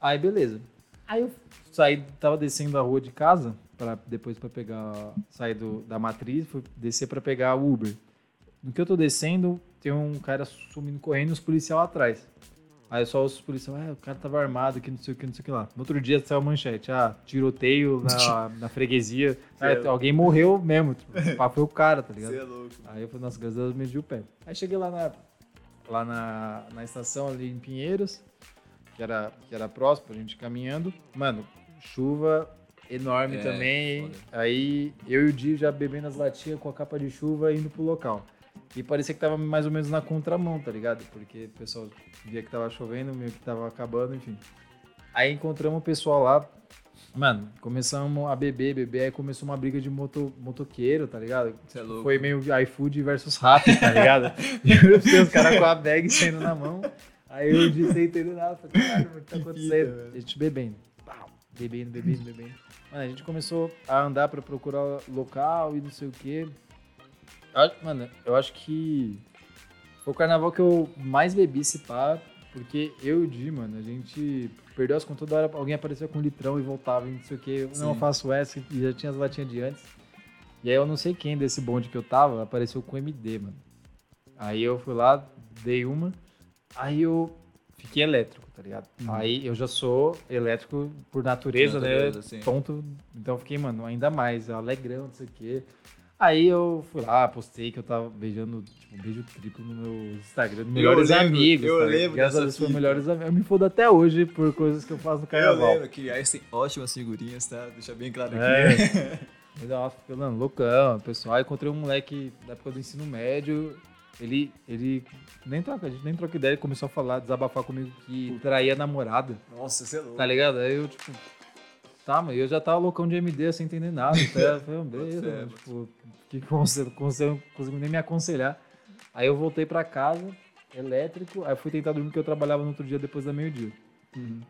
Speaker 1: Aí, beleza. Aí eu saí, tava descendo a rua de casa, pra, depois pra pegar, sair do, da matriz, fui descer pra pegar o Uber. No que eu tô descendo, tem um cara sumindo correndo e os policiais atrás. Aí só os policiais, ah, o cara tava armado, que não sei o que, não sei o que lá. No outro dia saiu a manchete, ah, tiroteio na, na freguesia. Ah,
Speaker 2: Certo.
Speaker 1: alguém morreu mesmo, tipo, pá, foi o cara, tá ligado?
Speaker 2: Você é louco.
Speaker 1: Aí eu falei, nossa, graças a Deus medi o pé. Aí cheguei lá na, lá na, na estação ali em Pinheiros, que era, que era próximo, a gente caminhando. Mano, chuva enorme
Speaker 2: É,
Speaker 1: também.
Speaker 2: foda.
Speaker 1: Aí eu e o Di já bebendo as latinhas com a capa de chuva indo pro local. E parecia que tava mais ou menos na contramão, tá ligado? Porque o pessoal via que tava chovendo, meio que tava acabando, enfim. Aí encontramos o pessoal lá. Mano, começamos a beber, beber, aí começou uma briga de moto, motoqueiro, tá ligado?
Speaker 2: É louco.
Speaker 1: Foi meio iFood versus Rappi, tá ligado? Você, os caras com a bag saindo na mão. Aí eu disse, entendendo nada, falei, caralho, o que tá acontecendo?
Speaker 2: fita,
Speaker 1: a gente bebendo. Bebendo, bebendo, bebendo. Mano, a gente começou a andar pra procurar local e não sei o quê. Mano, eu acho que foi o carnaval que eu mais bebi esse pá, porque eu e o Di, mano, a gente perdeu as contas toda hora, alguém aparecia com um litrão e voltava e não sei o quê. Eu, Não, eu faço essa e já tinha as latinhas de antes. E aí eu não sei quem desse bonde que eu tava apareceu com MD, mano. Aí eu fui lá, dei uma, aí eu fiquei elétrico, tá ligado?
Speaker 2: Uhum.
Speaker 1: Aí eu já sou elétrico por natureza,
Speaker 2: Por natureza,
Speaker 1: né?
Speaker 2: sim.
Speaker 1: Tonto. Então eu fiquei, mano, ainda mais, alegrão, não sei o quê. Aí eu fui lá, postei que eu tava beijando, tipo, um beijo triplo no meu Instagram, melhores
Speaker 2: lembro,
Speaker 1: amigos.
Speaker 2: eu
Speaker 1: tá?
Speaker 2: lembro
Speaker 1: Graças a Deus foi melhores amigos. Eu me fodo até hoje por coisas que eu faço no
Speaker 2: Eu
Speaker 1: carnaval.
Speaker 2: lembro que aí tem ótimas figurinhas, tá? Deixa bem claro aqui.
Speaker 1: É. Mas, fiquei, mano, loucão, pessoal. Aí encontrei um moleque da época do ensino médio. Ele, ele nem troca, a gente nem troca ideia, ele começou a falar, desabafar comigo que traía a namorada,
Speaker 2: Nossa, você é louco.
Speaker 1: tá ligado? Aí eu, tipo, tá, mas eu já tava loucão de MD sem entender nada. Eu falei, beleza,
Speaker 2: fé,
Speaker 1: mano,
Speaker 2: bota
Speaker 1: tipo, que conselho, conselho, não consigo nem me aconselhar. Aí eu voltei pra casa, elétrico, aí fui tentar dormir, porque eu trabalhava no outro dia depois da meio-dia.
Speaker 2: Uhum.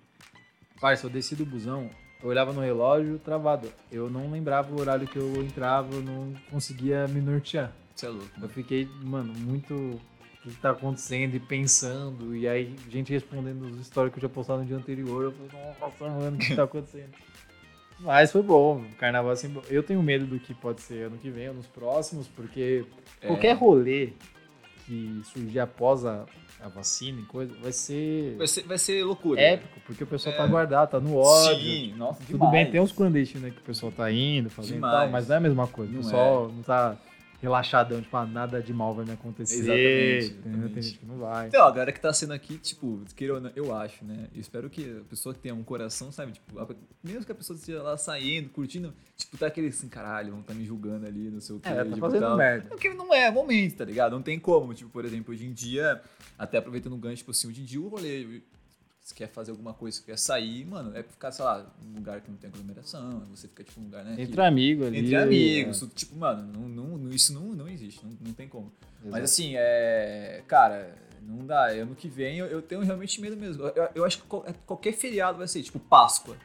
Speaker 1: Parça, eu desci do busão, eu olhava no relógio, travado. Eu não lembrava o horário que eu entrava, eu não conseguia me nortear.
Speaker 2: Você é louco.
Speaker 1: Eu fiquei, mano, muito. O que, tá acontecendo? E pensando. E aí, gente respondendo os stories que eu tinha postado no dia anterior. Eu falei, nossa, mano, o que tá acontecendo? Mas foi bom, o carnaval assim. Eu tenho medo do que pode ser ano que vem ou nos próximos, porque
Speaker 2: É.
Speaker 1: qualquer rolê que surgir após a, a vacina e coisa, vai ser
Speaker 2: Vai ser, vai ser loucura.
Speaker 1: épico, porque o pessoal
Speaker 2: É.
Speaker 1: tá guardado, tá no ódio.
Speaker 2: Sim, nossa,
Speaker 1: Tudo
Speaker 2: demais.
Speaker 1: bem, tem uns clandestinos aí que o pessoal tá indo, fazendo
Speaker 2: Demais.
Speaker 1: tal, mas não é a mesma coisa.
Speaker 2: Não
Speaker 1: o pessoal não tá relaxadão, tipo, ah, nada de mal vai me acontecer.
Speaker 2: Exatamente,
Speaker 1: entendeu? Tem
Speaker 2: exatamente.
Speaker 1: gente que não vai.
Speaker 2: Então, a galera que tá sendo aqui, tipo, queira não, eu acho, né? Eu espero que a pessoa tenha um coração, sabe? Tipo, a- mesmo que a pessoa esteja lá saindo, curtindo, tipo, tá aquele assim, caralho, vão tá me julgando ali, não sei o que.
Speaker 1: É, tá
Speaker 2: tipo,
Speaker 1: fazendo
Speaker 2: tal.
Speaker 1: merda.
Speaker 2: Porque não é momento, tá ligado? Não tem como. Tipo, por exemplo, hoje em dia, até aproveitando o gancho, tipo assim, hoje em dia o rolê, se quer fazer alguma coisa, se quer sair, mano, é ficar, sei lá, num lugar que não tem aglomeração, você fica, tipo, num lugar, né? que-
Speaker 1: Entre amigos ali.
Speaker 2: entre amigos,
Speaker 1: é.
Speaker 2: tipo, mano, não, não, isso não, não existe, não, não tem como. Mas
Speaker 1: Exato.
Speaker 2: assim, é. Cara, não dá. Ano que vem eu, eu tenho realmente medo mesmo. Eu, eu acho que é, qualquer feriado vai ser, tipo, Páscoa.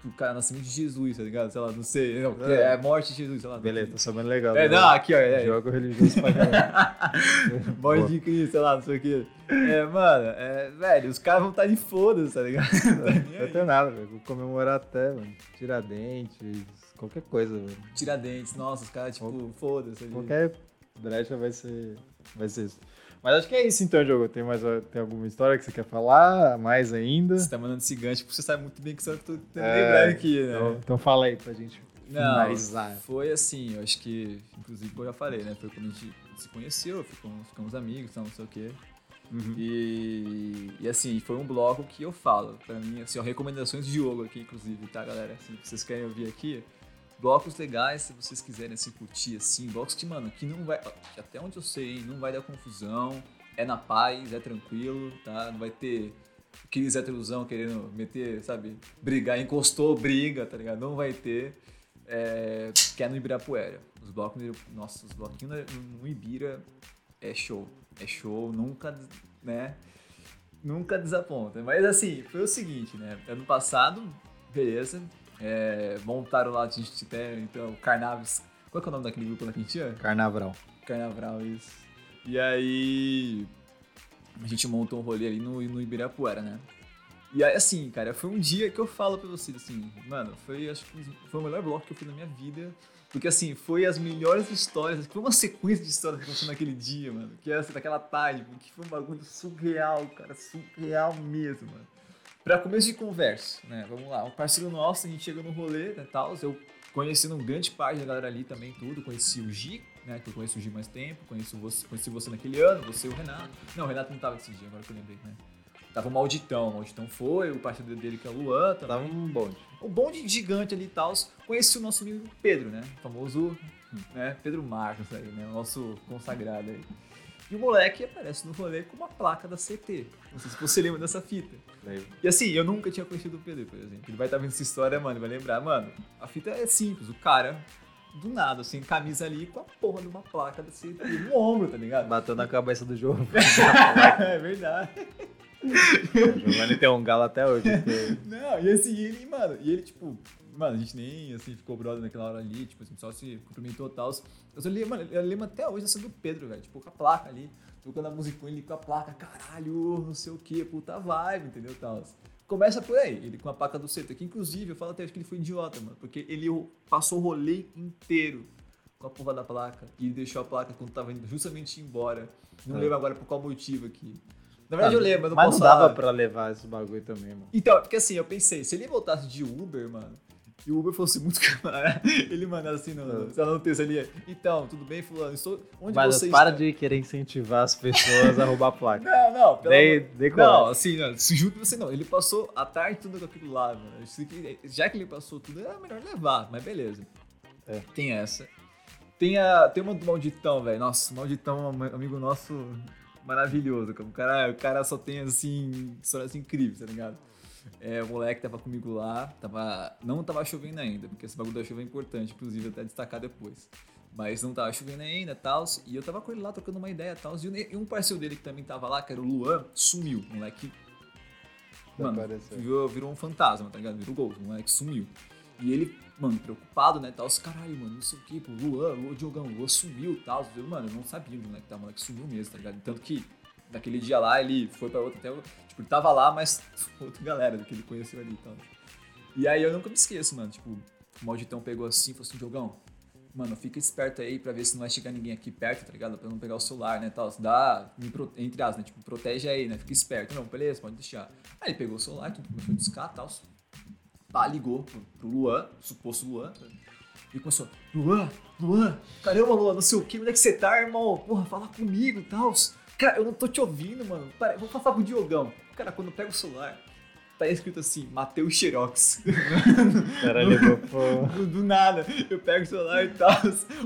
Speaker 2: Tipo, cara, nascimento de Jesus, tá ligado? Sei lá, não sei. Não, é, é morte de Jesus, sei lá.
Speaker 1: Beleza, tá sabendo legal.
Speaker 2: É, não, aqui, ó. É,
Speaker 1: Jogo religioso pra caramba.
Speaker 2: morte de Cristo, sei lá, não sei o quê. É, mano, é, velho, os caras vão estar de foda-se, tá ligado? Tá nem
Speaker 1: Não tem nada, velho. Vou comemorar até, mano. Tiradentes, qualquer coisa, velho.
Speaker 2: Tiradentes, nossa, os caras, tipo, foda-se. ali.
Speaker 1: Qualquer brecha vai ser, vai ser isso. Mas acho que é isso então, Diogo. Tem, mais, tem alguma história que você quer falar? Mais ainda?
Speaker 2: Você tá mandando esse gancho porque você sabe muito bem que você tá tentando
Speaker 1: É,
Speaker 2: lembrar aqui, né?
Speaker 1: Então, então fala aí pra gente
Speaker 2: Não,
Speaker 1: finalizar.
Speaker 2: foi assim, eu acho que, inclusive, como eu já falei, né? Foi quando a gente se conheceu, ficamos, ficamos amigos, não sei o quê.
Speaker 1: Uhum.
Speaker 2: E, e assim, foi um bloco que eu falo, pra mim, assim, ó, recomendações de jogo aqui, inclusive, tá, galera? Assim, vocês querem ouvir aqui. Blocos legais, se vocês quiserem assim, curtir, assim, blocos que, mano, que não vai. Até onde eu sei, hein, não vai dar confusão, é na paz, é tranquilo, tá? Não vai ter aqueles heterosão querendo meter, sabe, brigar, encostou, briga, tá ligado? Não vai ter. É, que é no Ibirapuera. Os blocos, no- nossa, os bloquinhos no Ibira é show. É show, nunca, né? Nunca desaponta. Mas assim, foi o seguinte, né? Ano passado, beleza. É, montaram lá, a gente até, então, Carnaves. Qual é o nome daquele grupo lá que a gente tinha?
Speaker 1: Carnaval.
Speaker 2: Carnaval, isso. E aí. A gente montou um rolê ali no, no Ibirapuera, né? E aí, assim, cara, foi um dia que eu falo pra vocês, assim, mano, foi, acho que foi o melhor bloco que eu fiz na minha vida. Porque, assim, foi as melhores histórias, foi uma sequência de histórias que aconteceu naquele dia, mano. Que é, assim, daquela tarde, que foi um bagulho surreal, cara, surreal mesmo, mano. Pra começo de conversa, né? Vamos lá, um parceiro nosso, a gente chega no rolê, né, tal, eu conhecendo grande parte da galera ali também, tudo, conheci o Gi, né, que eu conheço o Gi mais tempo, conheço você, conheci você naquele ano, você e o Renato. Não, o Renato não tava nesse dia, agora que eu lembrei, né? Tava o Malditão, o Malditão foi, o parceiro dele que é o Luan, também.
Speaker 1: Tava um bonde.
Speaker 2: Um bonde gigante ali e tal. Conheci o nosso amigo Pedro, né? O famoso né? Pedro Marcos aí, né? O nosso consagrado aí. E o moleque aparece no rolê com uma placa da CT. Não sei se você lembra dessa fita. E assim, eu nunca tinha conhecido o Pedro, por exemplo. Ele vai estar vendo essa história, mano, vai lembrar. Mano, a fita é simples. O cara, do nada, assim, camisa ali com a porra de uma placa da CT no ombro, tá ligado?
Speaker 1: bateu na cabeça do jogo.
Speaker 2: é verdade.
Speaker 1: o Giovanni tem um galo até hoje.
Speaker 2: Não, e assim, ele, mano, e ele, tipo, mano, a gente nem, assim, ficou brother naquela hora ali, tipo, assim, só se cumprimentou e tal. Mas eu lembro, mano, eu lembro até hoje essa do Pedro, velho, tipo, com a placa ali, tocando a música com ele com a placa, caralho, não sei o que, puta vibe, entendeu, tal. Começa por aí, ele com a placa do CT, que inclusive, eu falo até acho que ele foi idiota, mano, porque ele passou o rolê inteiro com a porra da placa e deixou a placa quando tava indo justamente embora. Não
Speaker 1: É.
Speaker 2: lembro agora por qual motivo aqui. Na verdade, eu lembro, mas não
Speaker 1: Mas
Speaker 2: posso
Speaker 1: não dava
Speaker 2: falar.
Speaker 1: pra levar esse bagulho também, mano.
Speaker 2: Então, porque assim, eu pensei, se ele voltasse de Uber, mano, e o Uber fosse muito camarada, ele mandasse assim no, sei lá, no texto ali, então, tudo bem, fulano, estou, onde
Speaker 1: Mas
Speaker 2: você
Speaker 1: para
Speaker 2: está?
Speaker 1: de querer incentivar as pessoas a roubar a placa.
Speaker 2: Não, não, pelo
Speaker 1: Dei, dei
Speaker 2: Não, assim, não, se juro que você não, ele passou a tarde tudo com aquilo lá, mano, já que ele passou tudo, era melhor levar, mas beleza.
Speaker 1: É.
Speaker 2: Tem essa. Tem, a, tem uma do Malditão, velho, nossa, Malditão é um amigo nosso maravilhoso, o cara, o cara só tem, assim, histórias incríveis, tá ligado? É, o moleque tava comigo lá, tava, não tava chovendo ainda, porque esse bagulho da chuva é importante, inclusive até destacar depois. Mas não tava chovendo ainda, tal, e eu tava com ele lá trocando uma ideia, tal, e um- parceiro dele que também tava lá, que era o Luan, sumiu, o moleque Mano, virou, virou um fantasma, tá ligado? Virou gol, o moleque sumiu. E ele, mano, preocupado, né, tal, caralho, mano, não sei o que, pô, Luan, Luan, Diogão, Luan sumiu, tal, mano, eu não sabia onde o moleque tava, o moleque sumiu mesmo, tá ligado? Tanto que, naquele dia lá, ele foi pra outro tipo, ele tava lá, mas outra galera do que ele conheceu ali e tal. E aí eu nunca me esqueço, mano, tipo, o Malditão pegou assim, falou assim, mano, fica esperto aí pra ver se não vai chegar ninguém aqui perto, tá ligado? Pra não pegar o celular, né, tal, dá, entre aspas, né, tipo, protege aí, né, fica esperto. Não, beleza, pode deixar. Aí ele pegou o celular, tudo começou a discar, tal, pá, ligou pro, pro Luan, suposto Luan, e começou, Luan, Luan, caramba, Luan, não sei o que, onde é que você tá, irmão? Porra, fala comigo e tal. Cara, eu não tô te ouvindo, mano. Pera, vou passar pro Diogão. Cara, quando eu pego o celular, tá escrito assim, Matheus Xerox.
Speaker 1: O cara levou pro...
Speaker 2: do, do nada, eu pego o celular e tal.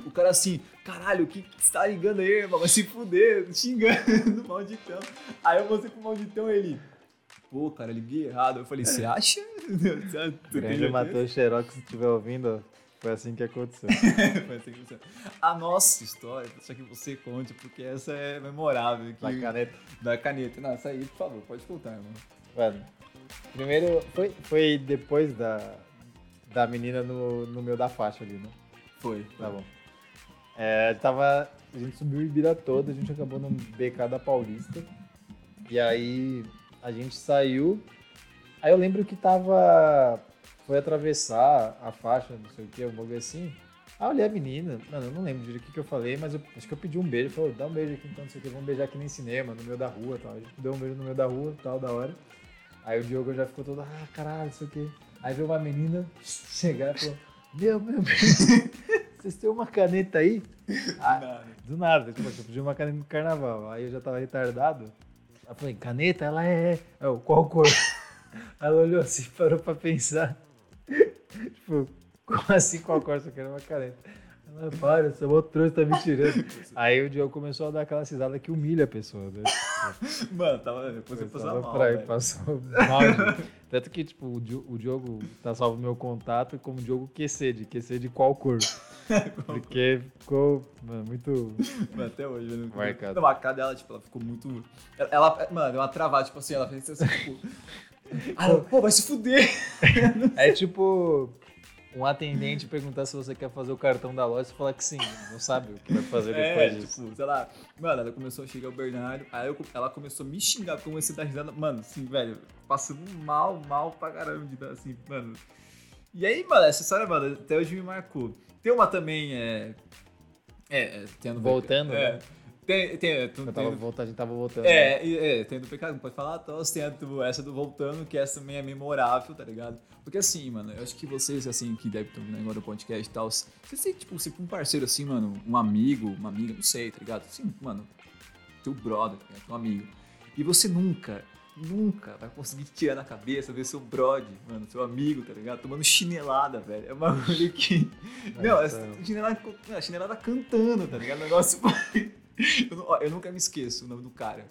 Speaker 2: O cara assim, caralho, o que, que você tá ligando aí, irmão? Vai se fuder, xingando malditão. Aí eu mostrei pro malditão ele. Pô, cara, liguei errado. Eu falei, você acha? Tu tem
Speaker 1: Grande? Matheus Xerox, se estiver ouvindo, ó, foi assim que aconteceu.
Speaker 2: Foi assim que aconteceu. A nossa história, só que você conte, porque essa é memorável. Que...
Speaker 1: Na caneta.
Speaker 2: Da caneta. Não, essa aí, por favor, pode contar, irmão.
Speaker 1: Mano, primeiro, foi, foi depois da, da menina no, no meio da faixa ali, né?
Speaker 2: Foi.
Speaker 1: Tá bom. É, tava, a gente subiu o Ibira toda, a gente acabou no BK da Paulista. E aí a gente saiu. Aí eu lembro que tava. Foi atravessar a faixa, não sei o que, um bagulho assim. Aí eu olhei a menina, mano, eu não lembro direito o que, eu falei, mas eu, acho que eu pedi um beijo. Falou, dá um beijo aqui então, não sei o que, vamos beijar aqui nem cinema, no meio da rua tal. A gente deu um beijo no meio da rua tal, da hora. Aí o Diogo já ficou todo, ah, caralho, não sei o que. Aí veio uma menina chegar e falou, meu, meu, meu, vocês têm uma caneta aí? Ah, do nada, tipo, eu pedi uma caneta no carnaval. Aí eu já tava retardado. Aí eu falei, caneta? Ela é. Eu, qual cor? Ela olhou assim, parou pra pensar. Tipo, como assim qual cor? Só quero uma caneta. Ela, para, seu outro trouxa tá me tirando. Aí o Diogo começou a dar aquela cisada que humilha a pessoa, né?
Speaker 2: Mano, tava. Depois eu
Speaker 1: Passava
Speaker 2: passava mal.
Speaker 1: pra- passou mal. gente. Tanto que, tipo, o, Di- o Diogo tá salvo meu contato como Diogo QC, de QC de qual cor? Porque ficou, mano, muito.
Speaker 2: Mano, até hoje, não
Speaker 1: Marcado.
Speaker 2: Não, a cara dela, tipo, ela ficou muito. Ela, ela- mano, deu uma travada, tipo assim, ela fez assim, tipo. Ah, ela, pô, vai se fuder!
Speaker 1: É tipo um atendente perguntar se você quer fazer o cartão da loja e falar que sim, não sabe o que vai fazer
Speaker 2: É,
Speaker 1: depois disso.
Speaker 2: tipo, sei lá. Mano, ela começou a chegar o Bernardo, aí eu- ela começou a me xingar, comecei a dar risada. Mano, assim, velho, passando mal, mal pra caramba de dar assim, mano. E aí, mano, essa história, mano, até hoje me marcou. Tem uma também, é. É, é tendo.
Speaker 1: Voltando,
Speaker 2: é,
Speaker 1: né?
Speaker 2: Tem, tem, tem,
Speaker 1: tava
Speaker 2: tem,
Speaker 1: voltando, a gente tava voltando. né?
Speaker 2: É, e- é, tem do pecado, não pode falar, então tem a do- essa do Voltando, que essa também é memorável, tá ligado? Porque assim, mano, eu acho que vocês, assim, que devem estar ouvindo agora o podcast e tal, você tem, tipo, você um parceiro assim, mano, um amigo, uma amiga, não sei, tá ligado? Assim, mano, teu brother, tá? Teu amigo. E você nunca, nunca vai conseguir tirar na cabeça, ver seu brother, mano, seu amigo, tá ligado? Tomando chinelada, velho. É um bagulho que. Não, é
Speaker 1: Nossa.
Speaker 2: chinelada, chinelada cantando, tá ligado? O negócio. eu, ó, eu nunca me esqueço o nome do cara.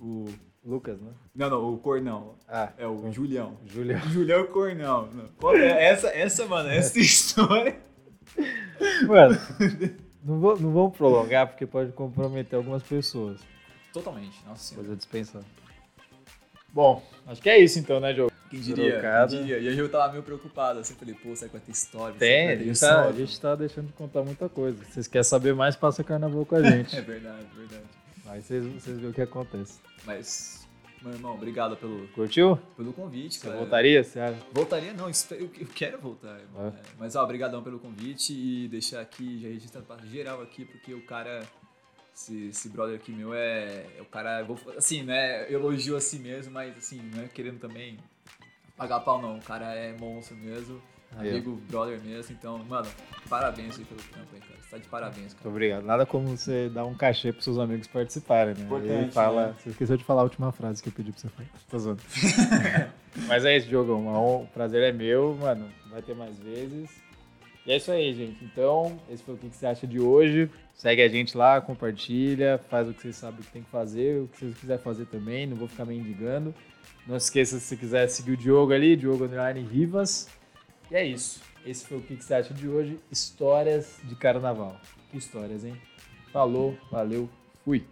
Speaker 2: O.
Speaker 1: Lucas, né?
Speaker 2: Não, não, o Cornão.
Speaker 1: Ah,
Speaker 2: É o Julião.
Speaker 1: Júlio.
Speaker 2: Julião Cornão. Não. É? Essa, essa, mano, essa história.
Speaker 1: Mano, não, vou, não vamos prolongar porque pode comprometer algumas pessoas.
Speaker 2: Totalmente, nossa senhora.
Speaker 1: Coisa dispensar. Bom, acho que é isso então, né, Diogo?
Speaker 2: Quem diria? Quem diria? E aí eu tava meio preocupado, assim, falei, pô, será que vai ter história?
Speaker 1: Tem, a gente, tá, a gente tá deixando de contar muita coisa. Se vocês querem saber mais, passa carnaval com a gente.
Speaker 2: É verdade, verdade.
Speaker 1: Aí vocês, vocês veem o que acontece.
Speaker 2: Mas, meu irmão, obrigado pelo,
Speaker 1: Curtiu?
Speaker 2: pelo convite,
Speaker 1: Você
Speaker 2: cara.
Speaker 1: voltaria? Você acha?
Speaker 2: Voltaria não, eu eu quero voltar. irmão.
Speaker 1: É.
Speaker 2: É, Mas, ó, obrigadão pelo convite e deixar aqui, já registrado pra geral aqui, porque o cara, esse, esse brother aqui meu é, é o cara, vou, assim, né, elogio a si mesmo, mas assim, não é querendo também pagar pau não, o cara é monstro mesmo,
Speaker 1: Aí, ó.
Speaker 2: amigo, brother mesmo, então, mano, parabéns aí pelo trampo aí, cara, você tá de parabéns,
Speaker 1: Muito
Speaker 2: cara.
Speaker 1: obrigado. Nada como você dar um cachê pros seus amigos participarem, né?
Speaker 2: Importante,
Speaker 1: Aí fala,
Speaker 2: né?
Speaker 1: Você esqueceu de falar a última frase que eu pedi pra você falar. Tô zoando. Mas é isso, hon- O prazer é meu, mano. Vai ter mais vezes. E é isso aí, gente. Então, esse foi o que você acha de hoje. Segue a gente lá, compartilha, faz o que vocês sabem que tem que fazer, o que vocês quiserem fazer também. Não vou ficar me indigando. Não se esqueça, se você quiser seguir o Diogo ali, Diogo Underline Rivas. E é isso. Esse foi o que você acha de hoje. Histórias de carnaval. Que histórias, hein? Falou, valeu, fui.